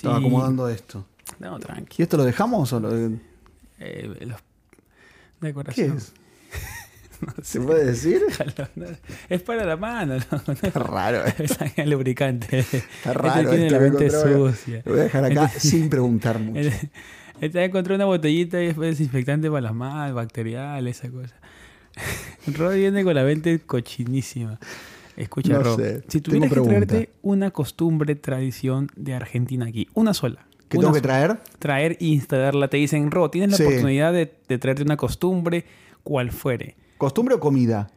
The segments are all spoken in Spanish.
Estaba acomodando esto. No, tranqui. ¿Y esto lo dejamos o lo.? Eh, los... ¿Qué Decoración. es? ¿Se puede decir? No, Es para la mano, ¿no? Está raro. eh. Es lubricante. Está raro. tiene esto, la me mente sucia. Lo voy a dejar acá Este- sin preguntar mucho. Este este encontré una botellita y después desinfectante para las manos, bacterial, esa cosa. Rod viene con la mente cochinísima. Escucha, No Rod, sé, si tengo tuvieras que pregunta. traerte una costumbre, tradición de Argentina aquí, una sola. ¿Qué una tengo que traer? traer e instalarla, te dicen, Rod, tienes la Sí. oportunidad de, de traerte una costumbre, cual fuere. ¿Costumbre o comida?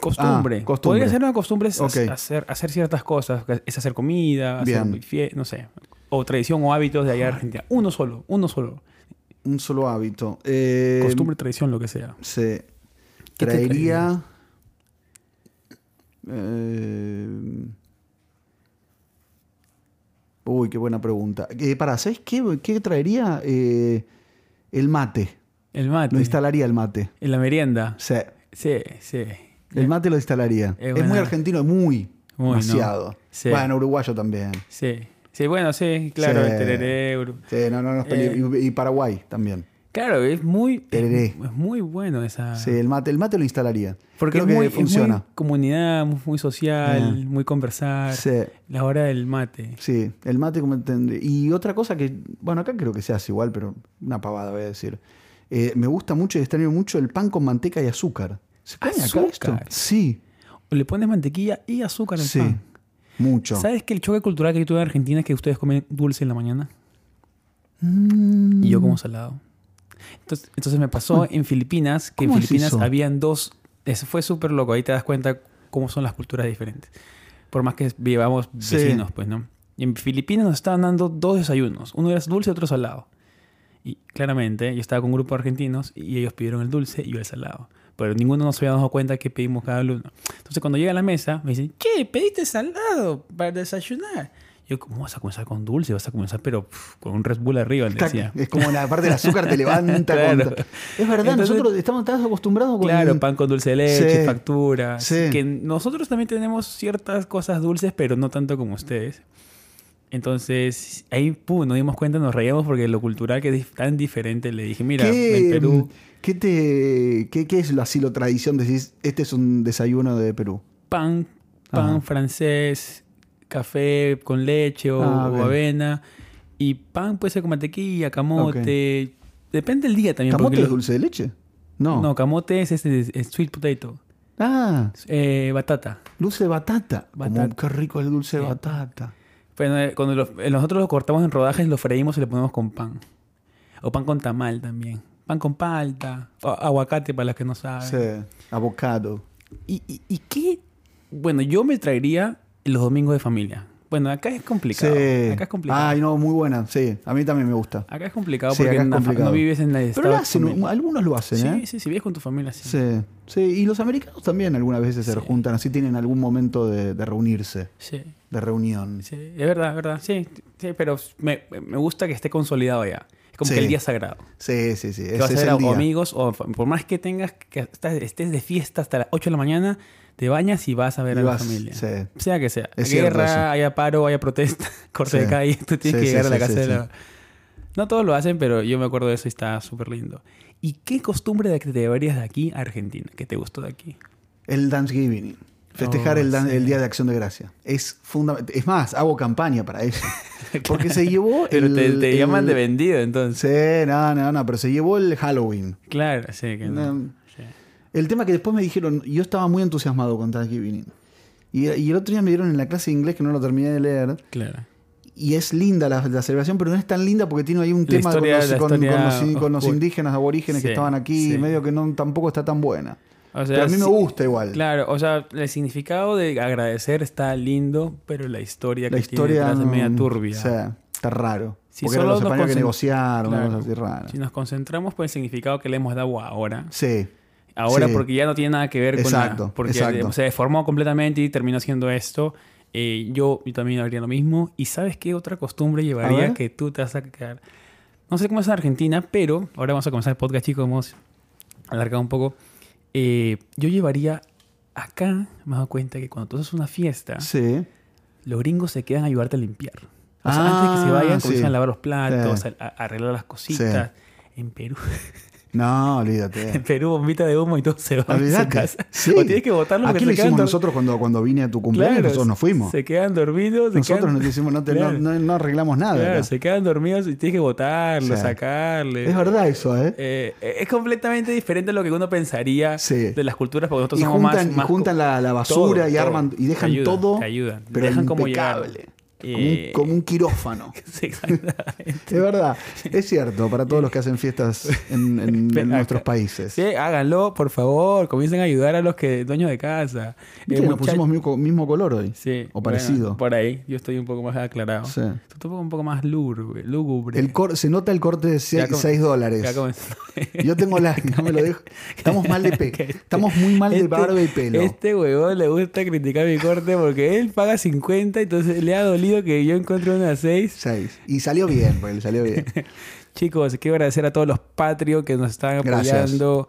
Costumbre. Ah, costumbre. Podría ser una costumbre es Ok. hacer, hacer ciertas cosas, es hacer comida, hacer Bien. fie- no sé, o tradición o hábitos de allá de Argentina. Uno solo, uno solo. Un solo hábito. Eh, Costumbre, tradición, lo que sea. Se ¿Qué te traería. Eh, Uy, qué buena pregunta. Eh, para, ¿sabes qué, qué traería? Eh, el mate. El mate. Lo instalaría el mate. En la merienda. Sí, Sí, sí. el mate lo instalaría. Es Es, muy argentino, muy. Muy, ¿no? demasiado. Sí. Bueno, uruguayo también. Sí. Sí, bueno, sí, claro, Sí. el tereré. Sí, no, no, no es Eh. y, y Paraguay también. Claro, es muy, es muy bueno esa. Sí, el mate, el mate lo instalaría. Porque Creo es que muy, es funciona. muy comunidad, muy, social, Ah. muy conversar. Sí. La hora del mate. Sí, el mate como. Y otra cosa que, bueno, acá creo que se hace igual, pero una pavada voy a decir. Eh, me gusta mucho y extraño mucho el pan con manteca y azúcar. ¿Se come acá esto? ¿Azúcar? Sí, O le pones mantequilla y azúcar al sí, pan. mucho. ¿Sabes que el choque cultural que yo tuve en Argentina es que ustedes comen dulce en la mañana? Mm, Y yo como salado. Entonces, entonces me pasó en Filipinas, que en ¿Cómo es Filipinas eso? habían dos... Eso fue súper loco. Ahí te das cuenta cómo son las culturas diferentes. Por más que vivamos Sí. vecinos, pues, ¿no? Y en Filipinas nos estaban dando dos desayunos. Uno era dulce y otro salado. Y claramente yo estaba con un grupo de argentinos y ellos pidieron el dulce y yo el salado. Pero ninguno nos había dado cuenta que pedimos cada uno. Entonces cuando llega a la mesa me dicen, ¿qué? ¿Pediste salado para desayunar? Yo, ¿cómo vas a comenzar con dulce? Vas a comenzar, pero con un Red Bull arriba, Está- decía. es como la parte del azúcar te levanta. Claro. Es verdad, Entonces- nosotros estamos tan acostumbrados con. Claro, pan con dulce de leche, Sí. factura. Sí. Que nosotros también tenemos ciertas cosas dulces, pero no tanto como ustedes. Entonces, ahí pum, nos dimos cuenta, nos reíamos porque lo cultural que es tan diferente. Le dije, mira, ¿Qué, en Perú, ¿qué, te, qué, qué es lo- así lo tradición? Decís, este es un desayuno de Perú. pan, pan Ajá. francés, café con leche o, Ah, o avena. Y pan puede ser con mantequilla, camote. Depende del día también. ¿Camote es lo- dulce de leche? No. No, camote es, este, es sweet potato. Ah, Eh, batata. dulce de batata. Como, Batata. qué rico el dulce de Sí. batata. Bueno, eh, cuando lo- eh, nosotros lo cortamos en rodajes, lo freímos y le ponemos con pan. O pan con tamal también. Pan con palta. o aguacate para los que no saben. Sí. Avocado. ¿Y, y, y qué? Bueno, yo me traería los domingos de familia. Bueno, acá es complicado. Sí. Acá es complicado. Ay, no, muy buena. Sí, a mí también me gusta. Acá es complicado Sí, porque acá es na- complicado. no vives en la Pero lo hacen, algunos lo hacen, Sí, ¿eh? sí, si vives con tu familia, sí. Sí, sí. Y los americanos también algunas veces se Sí. juntan, así tienen algún momento de, de reunirse, Sí, de reunión. sí, es verdad, es verdad. Sí, sí pero me, me gusta que esté consolidado ya. Es como Sí. que el día sagrado. Sí, sí, sí. Que Ese vas a es ver el a día. amigos o fa- por más que tengas que estás- estés de fiesta hasta las 8 de la mañana, te bañas y vas a ver Y a vas, la familia. sí. Sea que sea. Es Guerra, haya paro, haya protesta, corte de Sí. calle, tú tienes Sí, que llegar a la casa de la... No todos lo hacen, pero yo me acuerdo de eso y está súper lindo. ¿Y qué costumbre de que te llevarías de aquí a Argentina? que te gustó de aquí? El Thanksgiving. Festejar Oh, el, dan- sí. el Día de Acción de Gracia. Es fundamental. Es más, hago campaña para eso. Porque se llevó Pero el... te, te el- llaman de vendido, entonces. Sí, no, no, no, pero se llevó el Halloween. Claro, sí, que no. No. El tema que después me dijeron, yo estaba muy entusiasmado con Thanksgiving. Y, y el otro día me dieron en la clase de inglés que no lo terminé de leer. Claro. Y es linda la, la celebración, pero no es tan linda porque tiene ahí un La tema historia- con, los, con- historia con los- con los oscura. indígenas aborígenes que estaban aquí, sí. medio que no, tampoco está tan buena. O sea, pero a mí me gusta igual. Claro, o sea, el significado de agradecer está lindo, pero la historia la que historia tiene es media mm, turbia. o sea, está raro. Si porque eran los españoles que negociaron, Claro. así rara. Si nos concentramos por el significado que le hemos dado ahora, Sí, ahora Sí. porque ya no tiene nada que ver con Exacto, porque exacto. se deformó completamente y terminó haciendo esto. eh, yo, yo también haría lo mismo. ¿Y sabes qué otra costumbre llevaría que tú te vas a quedar? No sé cómo es en Argentina, pero ahora vamos a comenzar el podcast, chicos. Hemos alargado un poco. Eh, yo llevaría acá, me he dado cuenta que cuando tú haces una fiesta, sí. los gringos se quedan a ayudarte a limpiar. O sea, antes de que se Ah, vayan, sí. comienzan a lavar los platos, Sí. a, a arreglar las cositas. En Perú, No, olvídate. Perú bombita de humo y todo se va a casa. Sí. O tienes que botarlo ¿A porque qué se le quedan hicimos nosotros cuando, cuando vine a tu cumpleaños? Claro, nosotros nos fuimos. Se quedan dormidos. se nosotros quedan- no, hicimos, no, te- Claro. no, no- no arreglamos nada. Claro, se quedan dormidos y tienes que botarlo, Sí. sacarle. Es verdad eso, ¿eh? Eh, es completamente diferente a lo que uno pensaría Sí. de las culturas, porque nosotros y somos juntan, más, y más juntan la, la basura todo, y todo. arman y dejan Te ayudan, todo, te ayudan. pero Dejan como llegar. Eh, Como, un, como un quirófano. Es verdad, es cierto, para todos los que hacen fiestas en, en- en nuestros países. Sí, háganlo, por favor. Comiencen a ayudar a los que dueños de casa. Eh, nos pusimos mismo, mismo color hoy. Sí, o bueno, parecido. por ahí. Yo estoy un poco más aclarado. Sí. Tú un poco más lúgubre. lúgubre. El cor- se nota el corte de Ya 6 com- dólares. Yo tengo la. No me lo dejo. Estamos mal de pe. Estamos muy mal de Este- barba y pelo. Este huevón le gusta criticar mi corte porque él paga 50, entonces le ha dolido que yo encontré una 6. 6. Y salió bien, le salió bien. Chicos, quiero agradecer a todos los Patreon que nos están apoyando.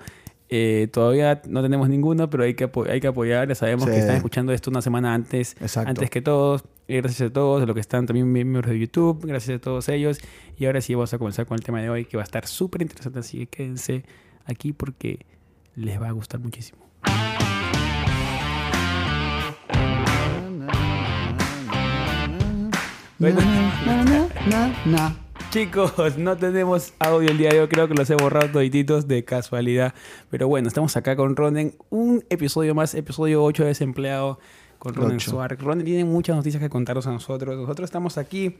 Eh, todavía no tenemos ninguno, pero hay que, hay que apoyar. Ya sabemos Sí. que están escuchando esto una semana antes, Exacto. antes que todos. Gracias a todos, a los que están también miembros de YouTube. Gracias a todos ellos. Y ahora sí vamos a comenzar con el tema de hoy, que va a estar súper interesante. Así que quédense aquí porque les va a gustar muchísimo. Bueno. Na, na, na. Chicos, no tenemos audio el día de hoy, creo que los he borrado todititos de casualidad. Pero bueno, estamos acá con Ronen, un episodio más, episodio 8 de Desempleado con Ronen. Suárez. Ronen tiene muchas noticias que contarnos a nosotros. Nosotros estamos aquí,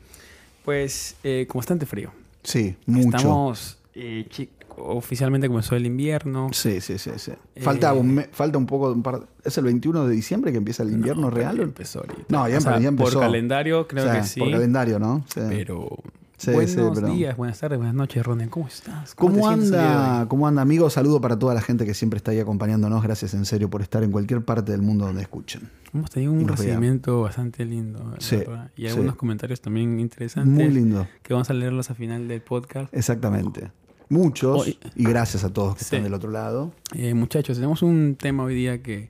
pues, eh, con bastante frío. Sí, mucho. Estamos, eh, oficialmente comenzó el invierno. Sí, sí, sí. sí. Falta, Eh, un me- falta un poco. un par- ¿Es el 21 de diciembre que empieza el invierno No, real? ya empezó ahorita. No, ya O sea, empe- ya empezó. Por calendario creo O sea, que sí. Por calendario, ¿no? Sí. Pero... Sí, buenos pero- días, buenas tardes, buenas noches, Ronen. ¿Cómo estás? ¿Cómo, anda, ¿Cómo anda, amigo? Saludo para toda la gente que siempre está ahí acompañándonos. Gracias en serio por estar en cualquier parte del mundo donde escuchen. Hemos tenido un recibimiento bastante lindo. Sí. Y sí. algunos comentarios también interesantes. Muy lindo. Que vamos a leerlos al final del podcast. Exactamente. Muchos. Hoy- Y gracias a todos que Sí. están del otro lado. Eh, muchachos, tenemos un tema hoy día que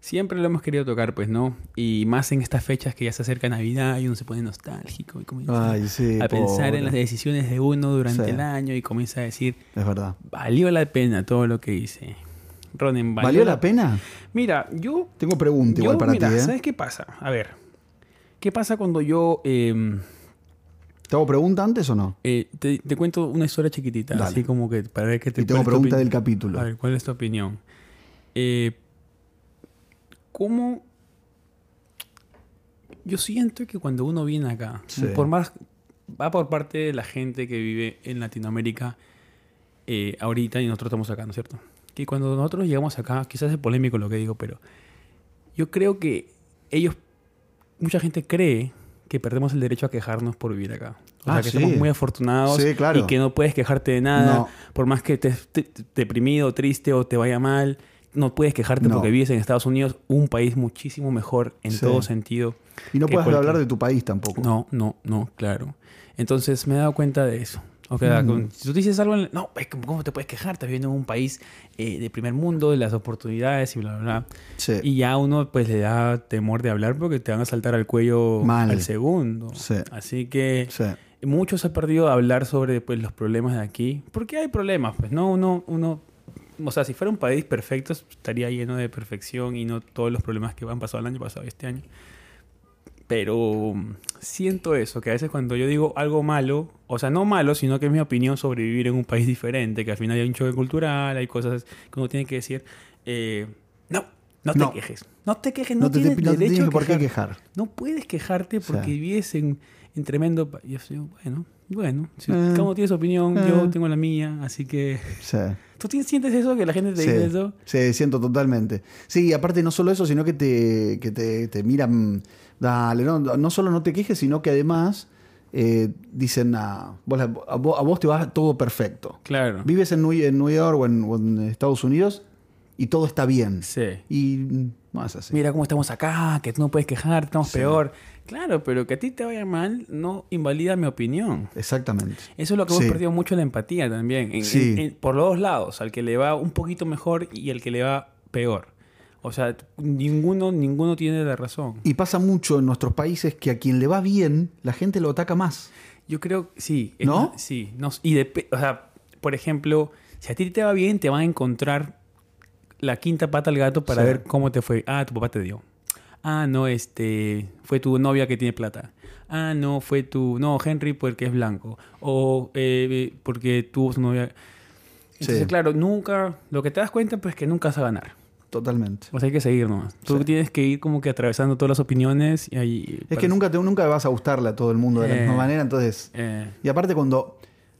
siempre lo hemos querido tocar, pues, ¿no? Y más en estas fechas que ya se acerca Navidad y uno se pone nostálgico y comienza Ay, sí. a pensar en las decisiones de uno durante Sí. el año y comienza a decir, Es verdad. valió la pena todo lo que hice. Ronen, ¿Valió, la pena? Mira, yo Tengo pregunta igual Yo, para mira, ti, ¿eh? ¿sabes qué pasa? A ver, ¿qué pasa cuando yo em, ¿Te hago pregunta antes o no? eh, te, te cuento una historia chiquitita, Dale. así como que para ver qué te Y tengo pregunta del capítulo. A ver, ¿cuál es tu opinión? Eh, ¿Cómo? Yo siento que cuando uno viene acá, Sí. por más va por parte de la gente que vive en Latinoamérica eh, ahorita y nosotros estamos acá, ¿no es cierto? Que cuando nosotros llegamos acá, quizás es polémico lo que digo, pero yo creo que ellos, mucha gente cree que perdemos el derecho a quejarnos por vivir acá. O Ah, sea, que sí. somos muy afortunados Sí, claro. y que no puedes quejarte de nada, No. por más que estés te- te- deprimido, triste o te vaya mal, no puedes quejarte No. porque vives en Estados Unidos, un país muchísimo mejor en Sí. todo sentido. Y no puedes cualquier- hablar de tu país tampoco. No, no, no, claro. Entonces me he dado cuenta de eso. O sea, si tú dices algo, en- no, ¿cómo te puedes quejar? Estás viviendo en un país eh, de primer mundo, de las oportunidades y bla, bla, bla. Sí. Y ya uno pues le da temor de hablar porque te van a saltar al cuello Mal. al segundo. Sí. Así que Sí. muchos han perdido de hablar sobre pues, los problemas de aquí. Porque hay problemas, pues, ¿no? Uno, uno, o sea, si fuera un país perfecto, estaría lleno de perfección y no todos los problemas que han pasado el año pasado y este año. Pero mm, siento eso, que a veces cuando yo digo algo malo, o sea, no malo, sino que es mi opinión sobre vivir en un país diferente, que al final hay un choque cultural, hay cosas que uno tiene que decir, eh, no, no te No. quejes. No te quejes, no, No te, tienes te- no te derecho tienes a por qué quejar. No puedes quejarte porque Sí. vives en, en tremendo país. Bueno, bueno, si Eh. cada uno tiene su opinión, Eh. yo tengo la mía, así que... Sí. ¿Tú tienes- sientes eso? ¿Que la gente te Sí, dice eso? sí, siento totalmente. Sí, y aparte no solo eso, sino que te, que te, te miran, dale, no, no solo no te quejes, sino que además eh, dicen, ah, vos a, vos, a vos te va todo perfecto. Claro. Vives en en New York o en, o en Estados Unidos y todo está bien. Sí. Y es así. Mira cómo estamos acá, que tú no puedes quejar, estamos Sí. peor. Claro, pero que a ti te vaya mal no invalida mi opinión. Exactamente. Eso es lo que hemos Sí. perdido mucho la empatía también. en- Sí. en- por los dos lados, al que le va un poquito mejor y al que le va peor. O sea, ninguno, ninguno tiene la razón. Y pasa mucho en nuestros países que a quien le va bien, la gente lo ataca más. Yo creo, sí. ¿No? sí. No, y dep- o sea, por ejemplo, si a ti te va bien, te van a encontrar la quinta pata al gato para Sí. ver cómo te fue. Ah, tu papá te dio. Ah, no, este, fue tu novia que tiene plata. Ah, no, fue tu, no, Henry porque es blanco. O eh, porque tuvo su novia. Entonces, Sí. claro, nunca, lo que te das cuenta, pues que nunca vas a ganar. Totalmente. O sea, hay que seguir nomás. Tú Sí. tienes que ir como que atravesando todas las opiniones y ahí... Es que nunca, te, nunca vas a gustarle a todo el mundo de la Eh. misma manera, entonces... Eh, Y aparte cuando,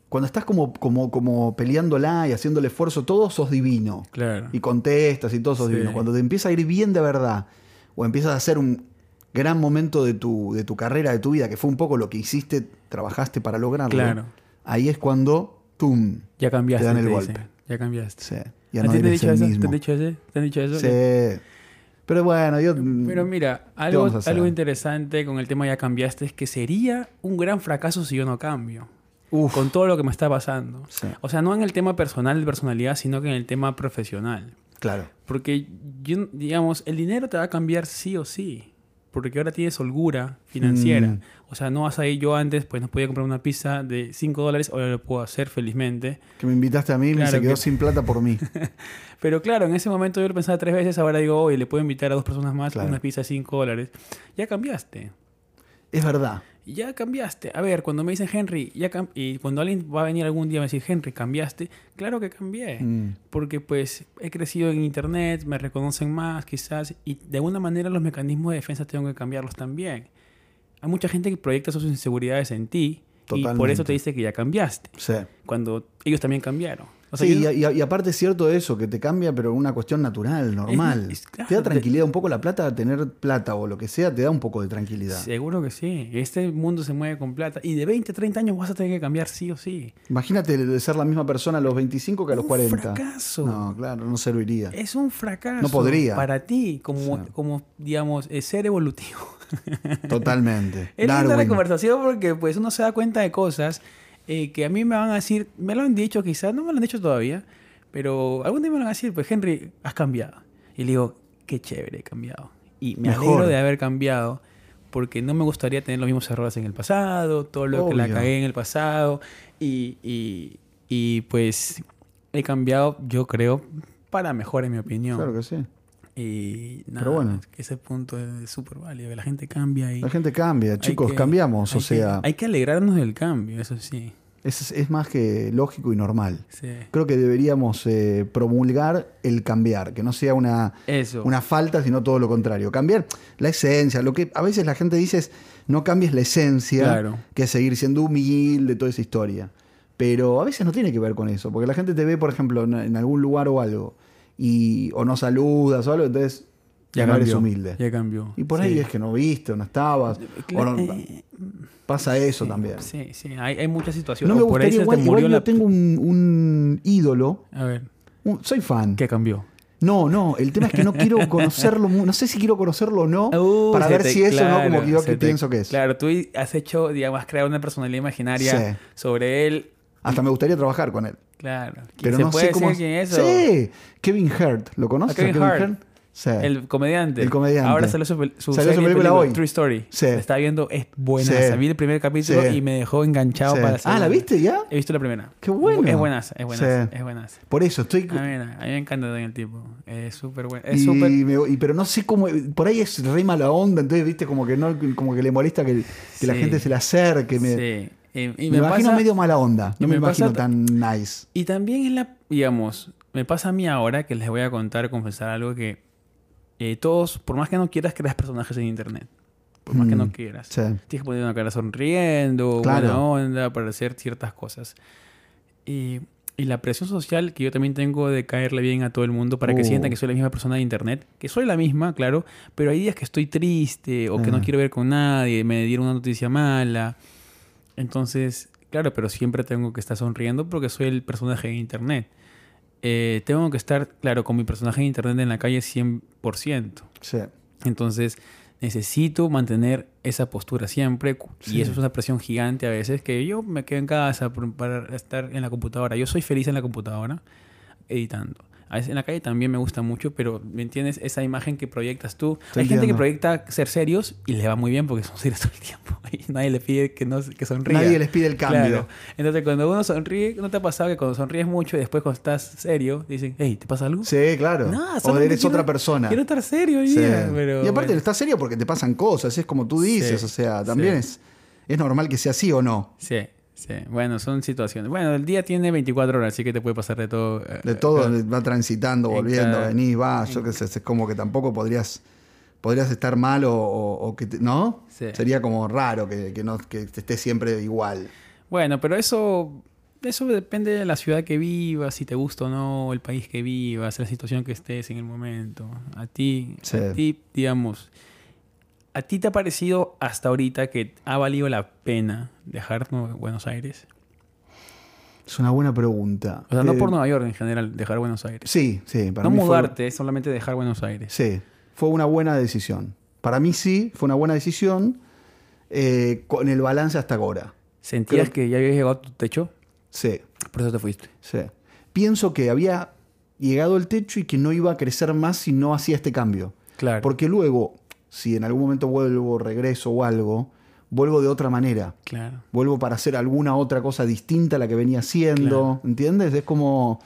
cuando estás como, como, como peleándola y haciendo el esfuerzo, todo sos divino. claro. Y contestas y todo sos Sí. divino. Cuando te empieza a ir bien de verdad, o empiezas a hacer un gran momento de tu, de tu carrera, de tu vida, que fue un poco lo que hiciste, trabajaste para lograrlo, Claro. ahí es cuando, ¡tum! Ya cambiaste. Te dan el golpe. Ya cambiaste. Sí, ya ¿A no ti te han eres dicho el eso? ¿Te han dicho eso? ¿Te han dicho eso? Sí. Pero bueno, yo... Pero mira, algo, algo interesante con el tema ya cambiaste es que sería un gran fracaso si yo no cambio. Uf, Con todo lo que me está pasando. Sí. O sea, no en el tema personal de personalidad, sino que en el tema profesional. claro. Porque, yo, digamos, el dinero te va a cambiar sí o sí. Porque ahora tienes holgura financiera. Mm. O sea, no vas a ir yo antes, pues no podía comprar una pizza de 5 dólares, ahora lo puedo hacer felizmente. Que me invitaste a mí y Claro se quedó que- sin plata por mí. Pero claro, en ese momento yo lo pensaba tres veces, ahora digo, oye, le puedo invitar a dos personas más Claro. una pizza de 5 dólares. Ya cambiaste. Es verdad. Ya cambiaste. A ver, cuando me dicen Henry, ya y cuando alguien va a venir algún día a decir Henry, cambiaste, claro que cambié. Mm. Porque pues he crecido en internet, me reconocen más quizás, y de alguna manera los mecanismos de defensa tengo que cambiarlos también. Hay mucha gente que proyecta sus inseguridades en ti y por eso te dice que ya cambiaste, Sí. cuando ellos también cambiaron. O sea, sí, yo- y, y- y aparte es cierto eso, que te cambia, pero una cuestión natural, normal. es- claro, te da tranquilidad un poco la plata, tener plata o lo que sea, te da un poco de tranquilidad. Seguro que sí. Este mundo se mueve con plata. Y de 20, 30 años vas a tener que cambiar sí o sí. Imagínate de ser la misma persona a los 25 que a los Un 40. fracaso. No, claro, no serviría. Es un fracaso. No podría. Para ti, como, Sí. como digamos, eh, ser evolutivo. Totalmente. Es linda la conversación porque pues uno se da cuenta de cosas eh, que a mí me van a decir, me lo han dicho quizás, no me lo han dicho todavía, pero algún día me lo van a decir, pues Henry, has cambiado. Y le digo, qué chévere, he cambiado. Y me Mejor. alegro de haber cambiado porque no me gustaría tener los mismos errores en el pasado, todo lo que la cagué en el pasado y, y, y, pues he cambiado, yo creo, para mejor en mi opinión. Claro que sí. Y nada, Pero bueno. ese punto es súper válido, que la gente cambia y... La gente cambia, chicos, que- cambiamos. O sea, que- hay que alegrarnos del cambio, eso sí. es, es más que lógico y normal. sí. Creo que deberíamos eh, promulgar el cambiar, que no sea una, Eso. una falta, sino todo lo contrario. Cambiar la esencia, lo que a veces la gente dice es no cambies la esencia, Claro. que es seguir siendo humilde, toda esa historia. Pero a veces no tiene que ver con eso, porque la gente te ve, por ejemplo, en, en algún lugar o algo, y, o no saludas o algo, entonces ya, no eres humilde. Ya cambió. Y por ahí Sí. es que no viste, o no estabas. o no- Eh, pasa eso sí, también. Sí, sí, hay, hay muchas situaciones. No me O por ahí gustaría igual, igual murió yo la- tengo un, un ídolo, A ver, un- soy fan. ¿qué cambió? No, no, el tema es que no quiero conocerlo, no sé si quiero conocerlo o no, Uh, para ver te- si eso o no, claro, como que yo que pienso que es. Claro, tú has hecho, digamos, has creado una personalidad imaginaria Sí. sobre él. Hasta me gustaría trabajar con él. Claro. Pero ¿Se no puede sé cómo. quién es? Sí, Kevin Hart, ¿lo conoces? ¿A Kevin Hart? Sí. El comediante. El comediante. Ahora salió su, su Salió su serie, película hoy. True Story. Sí. La estaba viendo, es buena. Sí. Vi el primer capítulo Sí. y me dejó enganchado para la Ah, ¿la viste ya? He visto la primera. Qué bueno. Es buenaza, es buenaza, es buenaza. Por eso estoy. A mí, a mí me encanta también el tipo. Es súper bueno. Es y súper... me- y- pero no sé cómo. Por ahí es re mala onda, entonces, viste, como que no, como que le molesta que, que la gente se le acerque. Me, Sí. Y me, me, imagino pasa- medio mala onda. No me, imagino ta- tan nice. Y también en la, digamos, me pasa a mí ahora que les voy a contar, confesar algo que eh, todos, por más que no quieras, creas personajes en internet. Por más que Mm, no quieras. Sí. Tienes que poner una cara sonriendo, Claro. buena onda, para hacer ciertas cosas. Y, y la presión social que yo también tengo de caerle bien a todo el mundo para que Uh. sientan que soy la misma persona de internet, que soy la misma, claro, pero hay días que estoy triste o que no Ah. quiero ver con nadie, me dieron una noticia mala. Entonces, claro, pero siempre tengo que estar sonriendo porque soy el personaje de internet. Eh, tengo que estar, claro, con mi personaje de internet en la calle 100%. Sí. Entonces, necesito mantener esa postura siempre. Sí. Y eso es una presión gigante a veces, que yo me quedo en casa para estar en la computadora. Yo soy feliz en la computadora, editando. A veces en la calle también me gusta mucho, pero ¿me entiendes? Esa imagen que proyectas tú. Hay gente que proyecta ser serios y le va muy bien porque son serios todo el tiempo. Y nadie le pide que, no, que sonría. Nadie les pide el cambio. Claro. Entonces, cuando uno sonríe, ¿no te ha pasado que cuando sonríes mucho y después cuando estás serio, dicen, hey, ¿te pasa algo? Sí, claro. No, o eres quiero- otra persona. Quiero estar serio hoy Sí. día, pero y aparte bueno. estás serio porque te pasan cosas, es como tú dices, Sí, o sea, también sí. es, es normal que sea así o no. Sí, sí. Bueno, son situaciones. Bueno, el día tiene 24 horas, así que te puede pasar de todo. eh, De todo eh, va transitando, en volviendo, cada- venís, vas, yo qué sé, es como que tampoco podrías podrías estar mal o, o- o que te- ¿no? Sí. Sería como raro que, que no que esté siempre igual. Bueno, pero eso, eso depende de la ciudad que vivas, si te gusta o no, el país que vivas, la situación que estés en el momento. A ti, Sí. a ti, digamos, ¿a ti te ha parecido hasta ahorita que ha valido la pena dejar Buenos Aires? Es una buena pregunta. O sea, no Eh, por Nueva York en general, dejar Buenos Aires. Sí, sí, para no mí fue- mudarte, solamente dejar Buenos Aires. Sí, fue una buena decisión. Para mí sí, fue una buena decisión eh, con el balance hasta ahora. ¿Sentías Creo- que ya habías llegado a tu techo? Sí, Por eso te fuiste. sí. Pienso que había llegado el techo y que no iba a crecer más si no hacía este cambio. Claro. Porque luego, si en algún momento vuelvo, regreso o algo, vuelvo de otra manera. Claro. Vuelvo para hacer alguna otra cosa distinta a la que venía haciendo. Claro. ¿Entiendes? Es como,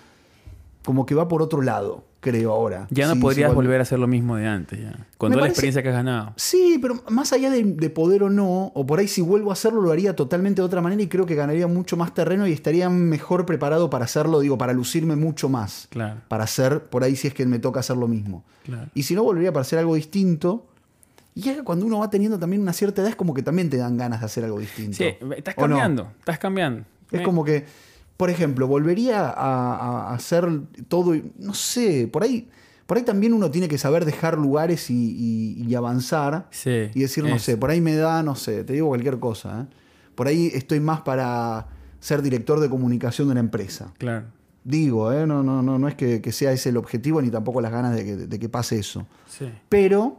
como que va por otro lado, creo ahora. Ya no Sí, podrías sí, volver a hacer lo mismo de antes, ya. Con Me toda la experiencia que has ganado. Sí, pero más allá de, de poder o no, o por ahí si vuelvo a hacerlo lo haría totalmente de otra manera y creo que ganaría mucho más terreno y estaría mejor preparado para hacerlo, digo, para lucirme mucho más. Claro, Para hacer, por ahí si es que me toca hacer lo mismo. claro. Y si no, volvería para hacer algo distinto. Y ya que cuando uno va teniendo también una cierta edad es como que también te dan ganas de hacer algo distinto. Sí, estás cambiando, estás cambiando. Es como que, por ejemplo, volvería a, a hacer todo, no sé, por ahí, por ahí también uno tiene que saber dejar lugares y, y- y avanzar Sí. y decir, no es- sé, por ahí me da, no sé, te digo cualquier cosa. ¿eh? Por ahí estoy más para ser director de comunicación de una empresa. Claro. Digo, ¿eh? no, no, no, no es que, que sea ese el objetivo ni tampoco las ganas de que, de que pase eso. Sí. Pero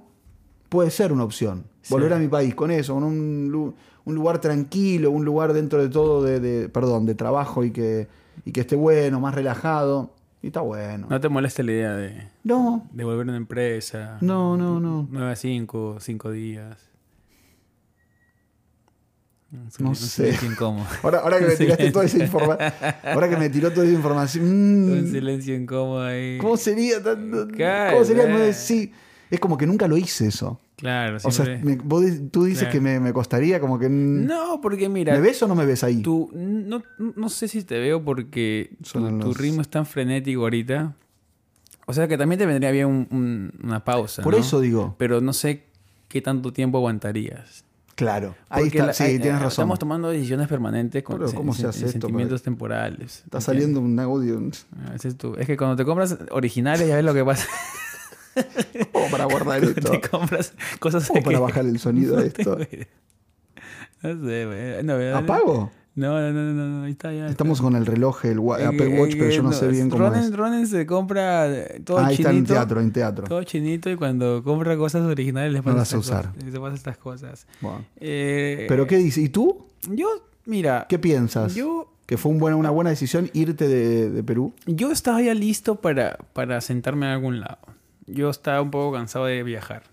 puede ser una opción. Sí. Volver a mi país con eso, con un, un lugar tranquilo, un lugar dentro de todo de, de- perdón, de trabajo y que, y que esté bueno, más relajado. Y está bueno. No te molesta la idea de, No, de volver a una empresa. no, no, no. 9 a 5, 5 días. No un sé. incómodo. Ahora, ahora que me tiraste toda esa información. Ahora que me tiró toda esa información. Un mm, silencio incómodo ahí. ¿Cómo sería? tan- Claro, ¿Cómo sería? eh. nueve? Sí. Es como que nunca lo hice eso. Claro, O sea, siempre- me- vos di- tú dices Claro. que me, me costaría como que... No, porque mira, ¿Me ves o no me ves ahí? tú, no, no sé si te veo porque tu, Son tu los- ritmo es tan frenético ahorita. O sea que también te vendría bien un- un- una pausa. Por ¿no? eso digo. Pero no sé qué tanto tiempo aguantarías. Claro. Ahí Porque está. la- sí, tienes eh, razón. Estamos tomando decisiones permanentes con Pero, sen- ¿cómo se sen- hace esto, sentimientos temporales. Está saliendo un audio Ah, ese es, tu- es que cuando te compras originales ya ves lo que pasa. o para guardar esto. te compras cosas O para que- bajar el sonido de esto. No sé. No. ¿Apago? No, no, no, no, no, ahí está ya. Estamos con el reloj, el Eh, Apple eh, Watch, pero eh, yo no sé bien cómo Ronen, es. Ronen se compra eh, todo Ah, ahí está en chinito. teatro, en teatro. Todo chinito y cuando compra cosas originales les No pasa, las estas sé usar. cosas, les pasa estas cosas. Bueno. Eh, ¿Pero qué dice? ¿Y tú? Yo, mira, ¿Qué piensas? yo, ¿Que fue un buena- una buena decisión irte de, de Perú? yo estaba ya listo para, para sentarme en algún lado. Yo estaba un poco cansado de viajar.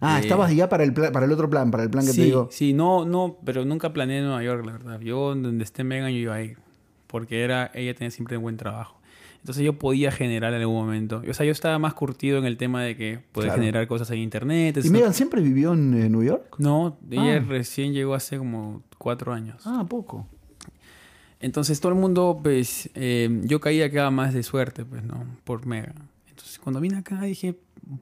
Ah, Eh, estabas ya para el, para el otro plan, para el plan que sí, te digo. sí, no, no, pero nunca planeé Nueva York, la verdad. Yo, donde esté Megan, yo iba a ir. Porque era, ella tenía siempre un buen trabajo. Entonces yo podía generar en algún momento. O sea, yo estaba más curtido en el tema de que poder Claro. generar cosas en internet. ¿Y Megan siempre vivió en eh, New York? No, ella Ah. recién llegó hace como cuatro años. Ah, poco. Entonces todo el mundo, pues, eh, yo caía acá más de suerte, pues, ¿no? Por Mega. Entonces cuando vine acá dije,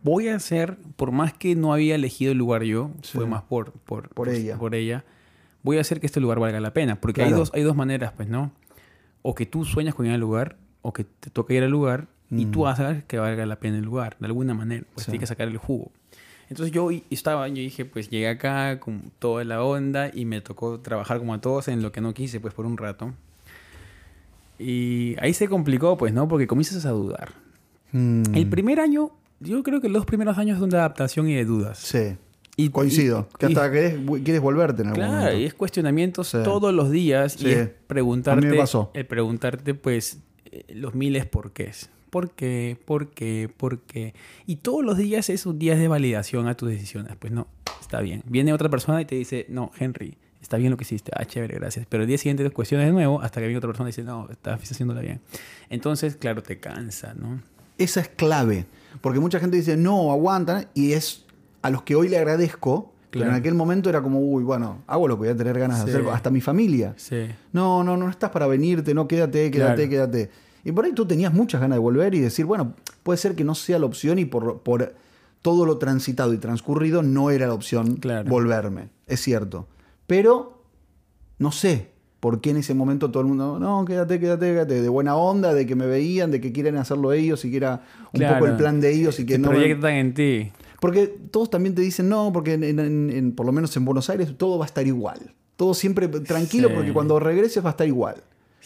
voy a hacer, por más que no había elegido el lugar yo, Sí. fue más por, por, Por ella. por ella, voy a hacer que este lugar valga la pena. Porque hay, Claro. dos, hay dos maneras, pues, ¿no? O que tú sueñas con ir al lugar, o que te toca ir al lugar y tú Mm. hagas que valga la pena el lugar, de alguna manera. Pues Sí. tienes que sacar el jugo. Entonces yo estaba, yo dije, pues llegué acá con toda la onda y me tocó trabajar como a todos en lo que no quise, pues por un rato. Y ahí se complicó, pues, ¿no? Porque comienzas a dudar. Mm, El primer año, yo creo que los primeros años son de adaptación y de dudas. Sí, Y, coincido. y- que y- hasta querés, quieres volverte en algún Claro, momento. y es cuestionamientos Sí. todos los días Sí. y es A mí preguntarte, me pasó. eh, preguntarte, pues, eh, los miles porqués. ¿Por qué? ¿Por qué? ¿Por qué? Y todos los días es un día de validación a tus decisiones. Pues no, está bien. Viene otra persona y te dice, no, Henry, está bien lo que hiciste. Ah, chévere, gracias. Pero el día siguiente te cuestionas de nuevo hasta que viene otra persona y dice, no, estás haciéndola bien. Entonces, claro, te cansa, ¿no? Esa es clave. Porque mucha gente dice, no, aguantan. Y es a los que hoy le agradezco. Pero en aquel momento era como, uy, bueno, hago lo que voy a tener ganas de hacer. Hasta mi familia. Sí. No, no, no estás para venirte, no, quédate, quédate, Claro. quédate. Y por ahí tú tenías muchas ganas de volver y decir, bueno, puede ser que no sea la opción y por, por todo lo transitado y transcurrido no era la opción Claro. volverme. Es cierto. Pero no sé por qué en ese momento todo el mundo, no, quédate, quédate, quédate, de buena onda, de que me veían, de que quieren hacerlo ellos y que era un Claro. poco el plan de ellos y que no... proyectan en ti. Porque todos también te dicen, no, porque en, en- en- por lo menos en Buenos Aires todo va a estar igual. Todo siempre tranquilo Sí. porque cuando regreses va a estar igual.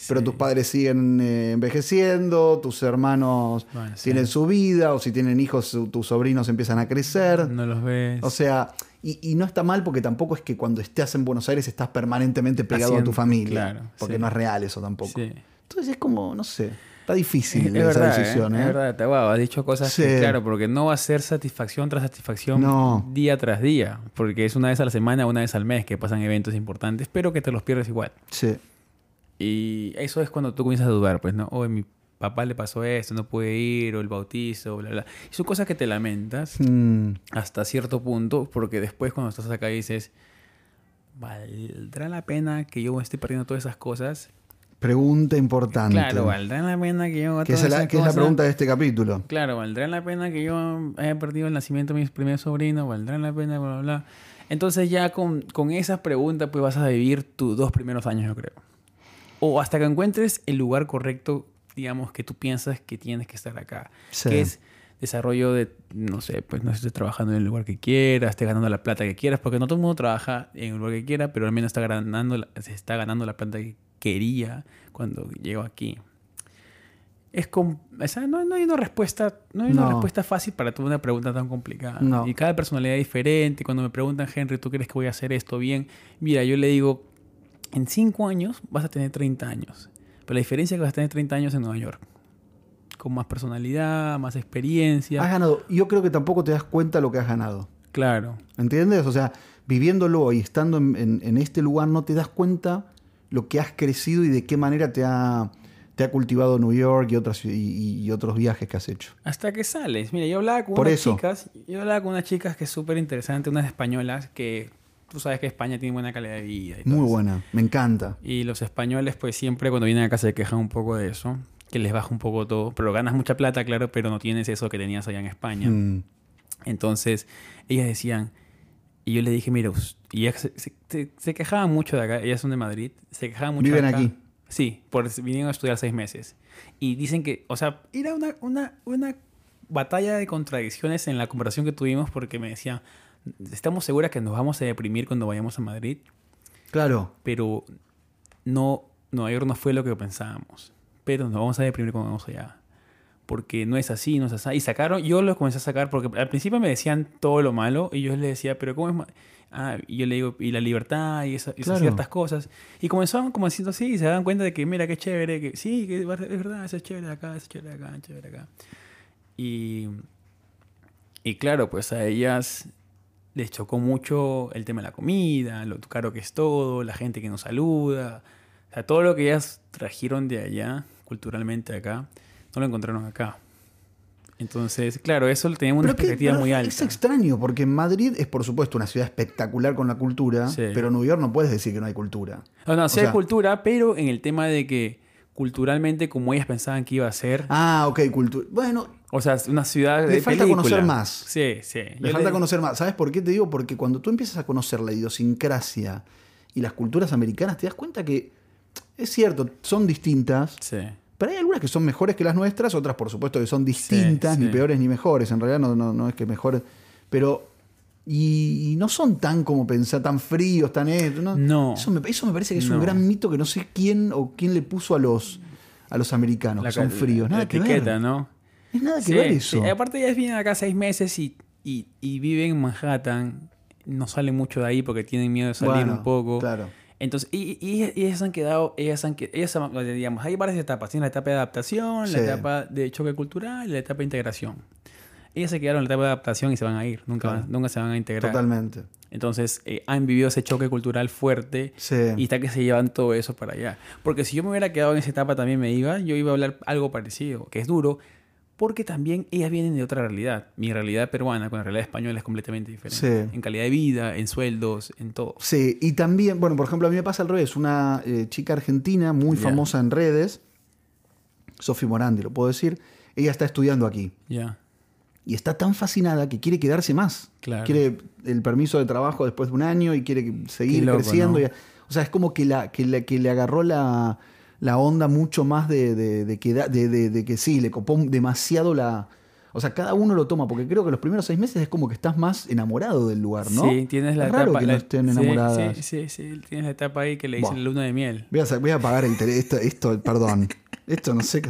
Pero tus padres siguen eh, envejeciendo, tus hermanos Bueno, sí. tienen su vida, o si tienen hijos, tus sobrinos empiezan a crecer. No los ves. O sea, y, y no está mal porque tampoco es que cuando estés en Buenos Aires estás permanentemente pegado a tu familia. claro, porque sí. no es real eso tampoco. Sí. Entonces es como, no sé, está difícil Es, es esa verdad, decisión. ¿eh? ¿eh? Es verdad, te wow, has dicho cosas que, Sí. claro, porque no va a ser satisfacción tras satisfacción No. día tras día, porque es una vez a la semana, una vez al mes que pasan eventos importantes, pero que te los pierdes igual. Sí. Y eso es cuando tú comienzas a dudar, pues, ¿no? O mi papá le pasó esto, no puede ir, o el bautizo, bla, bla. Y son cosas que te lamentas Mm, hasta cierto punto, porque después cuando estás acá dices, ¿valdrá la pena que yo esté perdiendo todas esas cosas? pregunta importante. Claro, ¿valdrá la pena que yo Que, es la, que es la pregunta de este capítulo. Claro, ¿valdrá la pena que yo haya perdido el nacimiento de mis primeros sobrinos? ¿Valdrá la pena? Bla, bla, bla. Entonces ya con, con esas preguntas pues vas a vivir tus dos primeros años, yo creo. O hasta que encuentres el lugar correcto, digamos, que tú piensas que tienes que estar acá. Sí. Que es desarrollo de, no sé, pues no estés trabajando en el lugar que quieras, estés ganando la plata que quieras, porque no todo el mundo trabaja en el lugar que quiera, pero al menos está ganando, se está ganando la plata que quería cuando llegó aquí. Es no, no hay una respuesta, no hay una No. respuesta fácil para toda una pregunta tan complicada. No. Y cada personalidad es diferente. Cuando me preguntan, Henry, ¿tú crees que voy a hacer esto bien? Mira, yo le digo, en cinco años vas a tener 30 años. Pero la diferencia es que vas a tener 30 años en Nueva York. Con más personalidad, más experiencia. Has ganado. Yo creo que tampoco te das cuenta lo que has ganado. Claro. ¿Entiendes? O sea, viviéndolo y estando en, en- en este lugar no te das cuenta lo que has crecido y de qué manera te ha, te ha cultivado New York y, otras, y, y otros viajes que has hecho. Hasta que sales. Mira, yo hablaba con Por unas eso. chicas. Yo hablaba con unas chicas que es súper interesante, unas españolas que tú sabes que España tiene buena calidad de vida. y todo Muy eso. buena, me encanta. Y los españoles, pues siempre cuando vienen acá se quejan un poco de eso, que les baja un poco todo. Pero ganas mucha plata, claro, pero no tienes eso que tenías allá en España. Mm, Entonces, ellas decían, y yo le dije, mira, y ellas se, se- se- se quejaban mucho de acá, ellas son de Madrid, se quejaban mucho Viven de acá. aquí. Sí, por, vinieron a estudiar seis meses. Y dicen que, o sea, era una, una, una batalla de contradicciones en la conversación que tuvimos porque me decían, estamos seguras que nos vamos a deprimir cuando vayamos a Madrid, Claro, pero no, Nueva York no fue lo que pensábamos. Pero nos vamos a deprimir cuando vamos allá. Porque no es así, no es así. Y sacaron, yo lo comencé a sacar porque al principio me decían todo lo malo y yo les decía, pero ¿cómo es? ma-?" Ah, y yo le digo, y la libertad y, esa- y esas Claro. ciertas cosas. Y comenzaron como haciendo así y se dan cuenta de que, mira, qué chévere, que sí, que es verdad, eso es chévere acá, eso es chévere acá, chévere de acá. Y, y claro, pues a ellas les chocó mucho el tema de la comida, lo caro que es todo, la gente que nos saluda. O sea, todo lo que ellas trajeron de allá, culturalmente acá, no lo encontraron acá. Entonces, claro, eso teníamos una Pero que- expectativa muy Es alta. extraño, porque Madrid es por supuesto una ciudad espectacular con la cultura, Sí. pero en New York no puedes decir que no hay cultura. No, no, sí o hay sea- cultura, pero en el tema de que culturalmente, como ellas pensaban que iba a ser, Ah, ok, cultura. Bueno, o sea, una ciudad Le de falta película. conocer más. Sí, sí. le Yo falta le- conocer más. ¿Sabes por qué te digo? Porque cuando tú empiezas a conocer la idiosincrasia y las culturas americanas, te das cuenta que es cierto, son distintas, Sí. pero hay algunas que son mejores que las nuestras, otras por supuesto que son distintas, Sí, ni peores ni mejores. En realidad no, no, no es que mejores, pero... Y, y no son tan como pensar, tan fríos, tan... esto, ¿no? No. Eso, me, eso me parece que es un gran mito que no sé quién o quién le puso a los, a los americanos, La que son fríos. la Nada que etiqueta, ver. ¿no? Es nada que Sí, ver sí. eso. Aparte ellas vienen acá seis meses y, y, y viven en Manhattan. No salen mucho de ahí porque tienen miedo de salir Bueno, un poco. Claro. Entonces, y, y- y ellas han quedado, ellas han, ellas han- digamos, hay varias etapas. Tiene la etapa de adaptación, Sí. la etapa de choque cultural y la etapa de integración. Ellas se quedaron en la etapa de adaptación y se van a ir, nunca, Claro. van- nunca se van a integrar. Totalmente. Entonces, eh, han vivido ese choque cultural fuerte Sí. y está que se llevan todo eso para allá. Porque si yo me hubiera quedado en esa etapa también me iba, yo iba a hablar algo parecido, que es duro, porque también ellas vienen de otra realidad. Mi realidad peruana con la realidad española es completamente diferente. Sí. En calidad de vida, en sueldos, en todo. Sí, y también, bueno, por ejemplo, a mí me pasa al revés. Una eh, chica argentina muy famosa en redes, Sofi Morandi, lo puedo decir, ella está estudiando aquí. Ya. Y está tan fascinada que quiere quedarse más. Claro. Quiere el permiso de trabajo después de un año y quiere seguir loco, creciendo. ¿no? o sea, es como que, la, que, la- que le agarró la, la onda mucho más de, de- de que, de, que sí, le copó demasiado la... O sea, cada uno lo toma, porque creo que los primeros seis meses es como que estás más enamorado del lugar, ¿no? Sí, tienes la es raro etapa. que la- no estén enamoradas. Sí, sí, sí, tienes la etapa ahí que le dicen luna de miel. Voy, a, voy a apagar el tele, esto, esto, perdón. Esto no sé.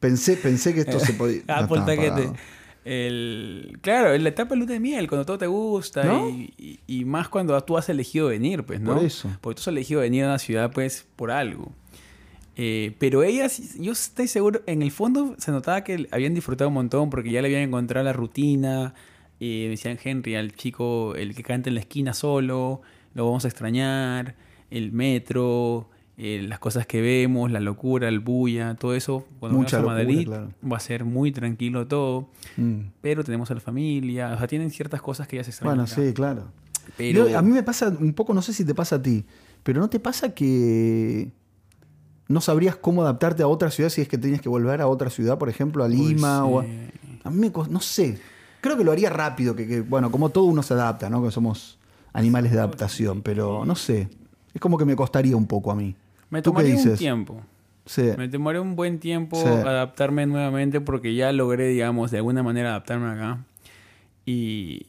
Pensé, pensé que esto se podía. Ah, no por taquete. apagado. El, claro, la etapa de luna de miel, cuando todo te gusta ¿No? y, y- y más cuando tú has elegido venir, pues, ¿no? Por eso. Porque tú has elegido venir a una ciudad, pues, por algo. Eh, pero ellas, yo estoy seguro, en el fondo se notaba que habían disfrutado un montón porque ya le habían encontrado la rutina. Eh, me decían Henry, al chico, el que canta en la esquina solo, lo vamos a extrañar, el metro, eh, las cosas que vemos, la locura, el bulla, todo eso. Cuando Mucha vamos a locura, Madrid claro. va a ser muy tranquilo todo, Mm. pero tenemos a la familia, o sea, tienen ciertas cosas que ya se extrañan. Bueno, acá. sí, claro. Pero Yo- a mí me pasa un poco, no sé si te pasa a ti, pero ¿no te pasa que no sabrías cómo adaptarte a otra ciudad si es que tenías que volver a otra ciudad, por ejemplo, a Uy, Lima? o a, a mí me no sé. Creo que lo haría rápido, que, que, bueno, como todo uno se adapta, ¿no? Que somos animales de adaptación, pero no sé. Es como que me costaría un poco a mí. me ¿Tú qué tomaría un tiempo. Sí. Me tomaré un buen tiempo Sí. adaptarme nuevamente porque ya logré, digamos, de alguna manera adaptarme acá y,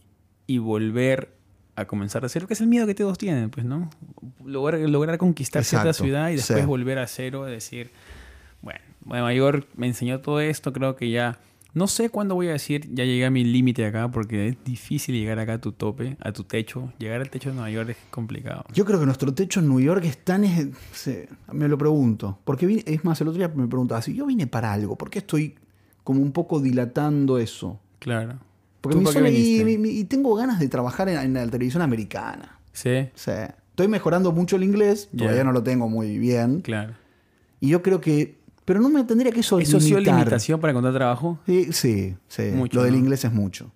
y volver a comenzar a hacer lo que es el miedo que todos tienen, pues, ¿no? Lograr, lograr conquistar cierta Exacto, ciudad y después sí. volver a cero, decir, bueno, Nueva York me enseñó todo esto, creo que ya... No sé cuándo voy a decir, ya llegué a mi límite acá, porque es difícil llegar acá a tu tope, a tu techo. Llegar al techo de Nueva York es complicado. Yo creo que nuestro techo en New York es tan... es- sí, me lo pregunto. Porque vine- es más, el otro día me preguntaba, si yo vine para algo, ¿por qué estoy como un poco dilatando eso? Claro. Porque ¿Tú mi para y, y tengo ganas de trabajar en, en la televisión americana. Sí, estoy mejorando mucho el inglés, todavía no lo tengo muy bien. claro. Y yo creo que... Pero no me tendría que eso ¿Eso ha sido limitar. limitación para encontrar trabajo? Sí, sí, sí. Mucho, lo del inglés es mucho.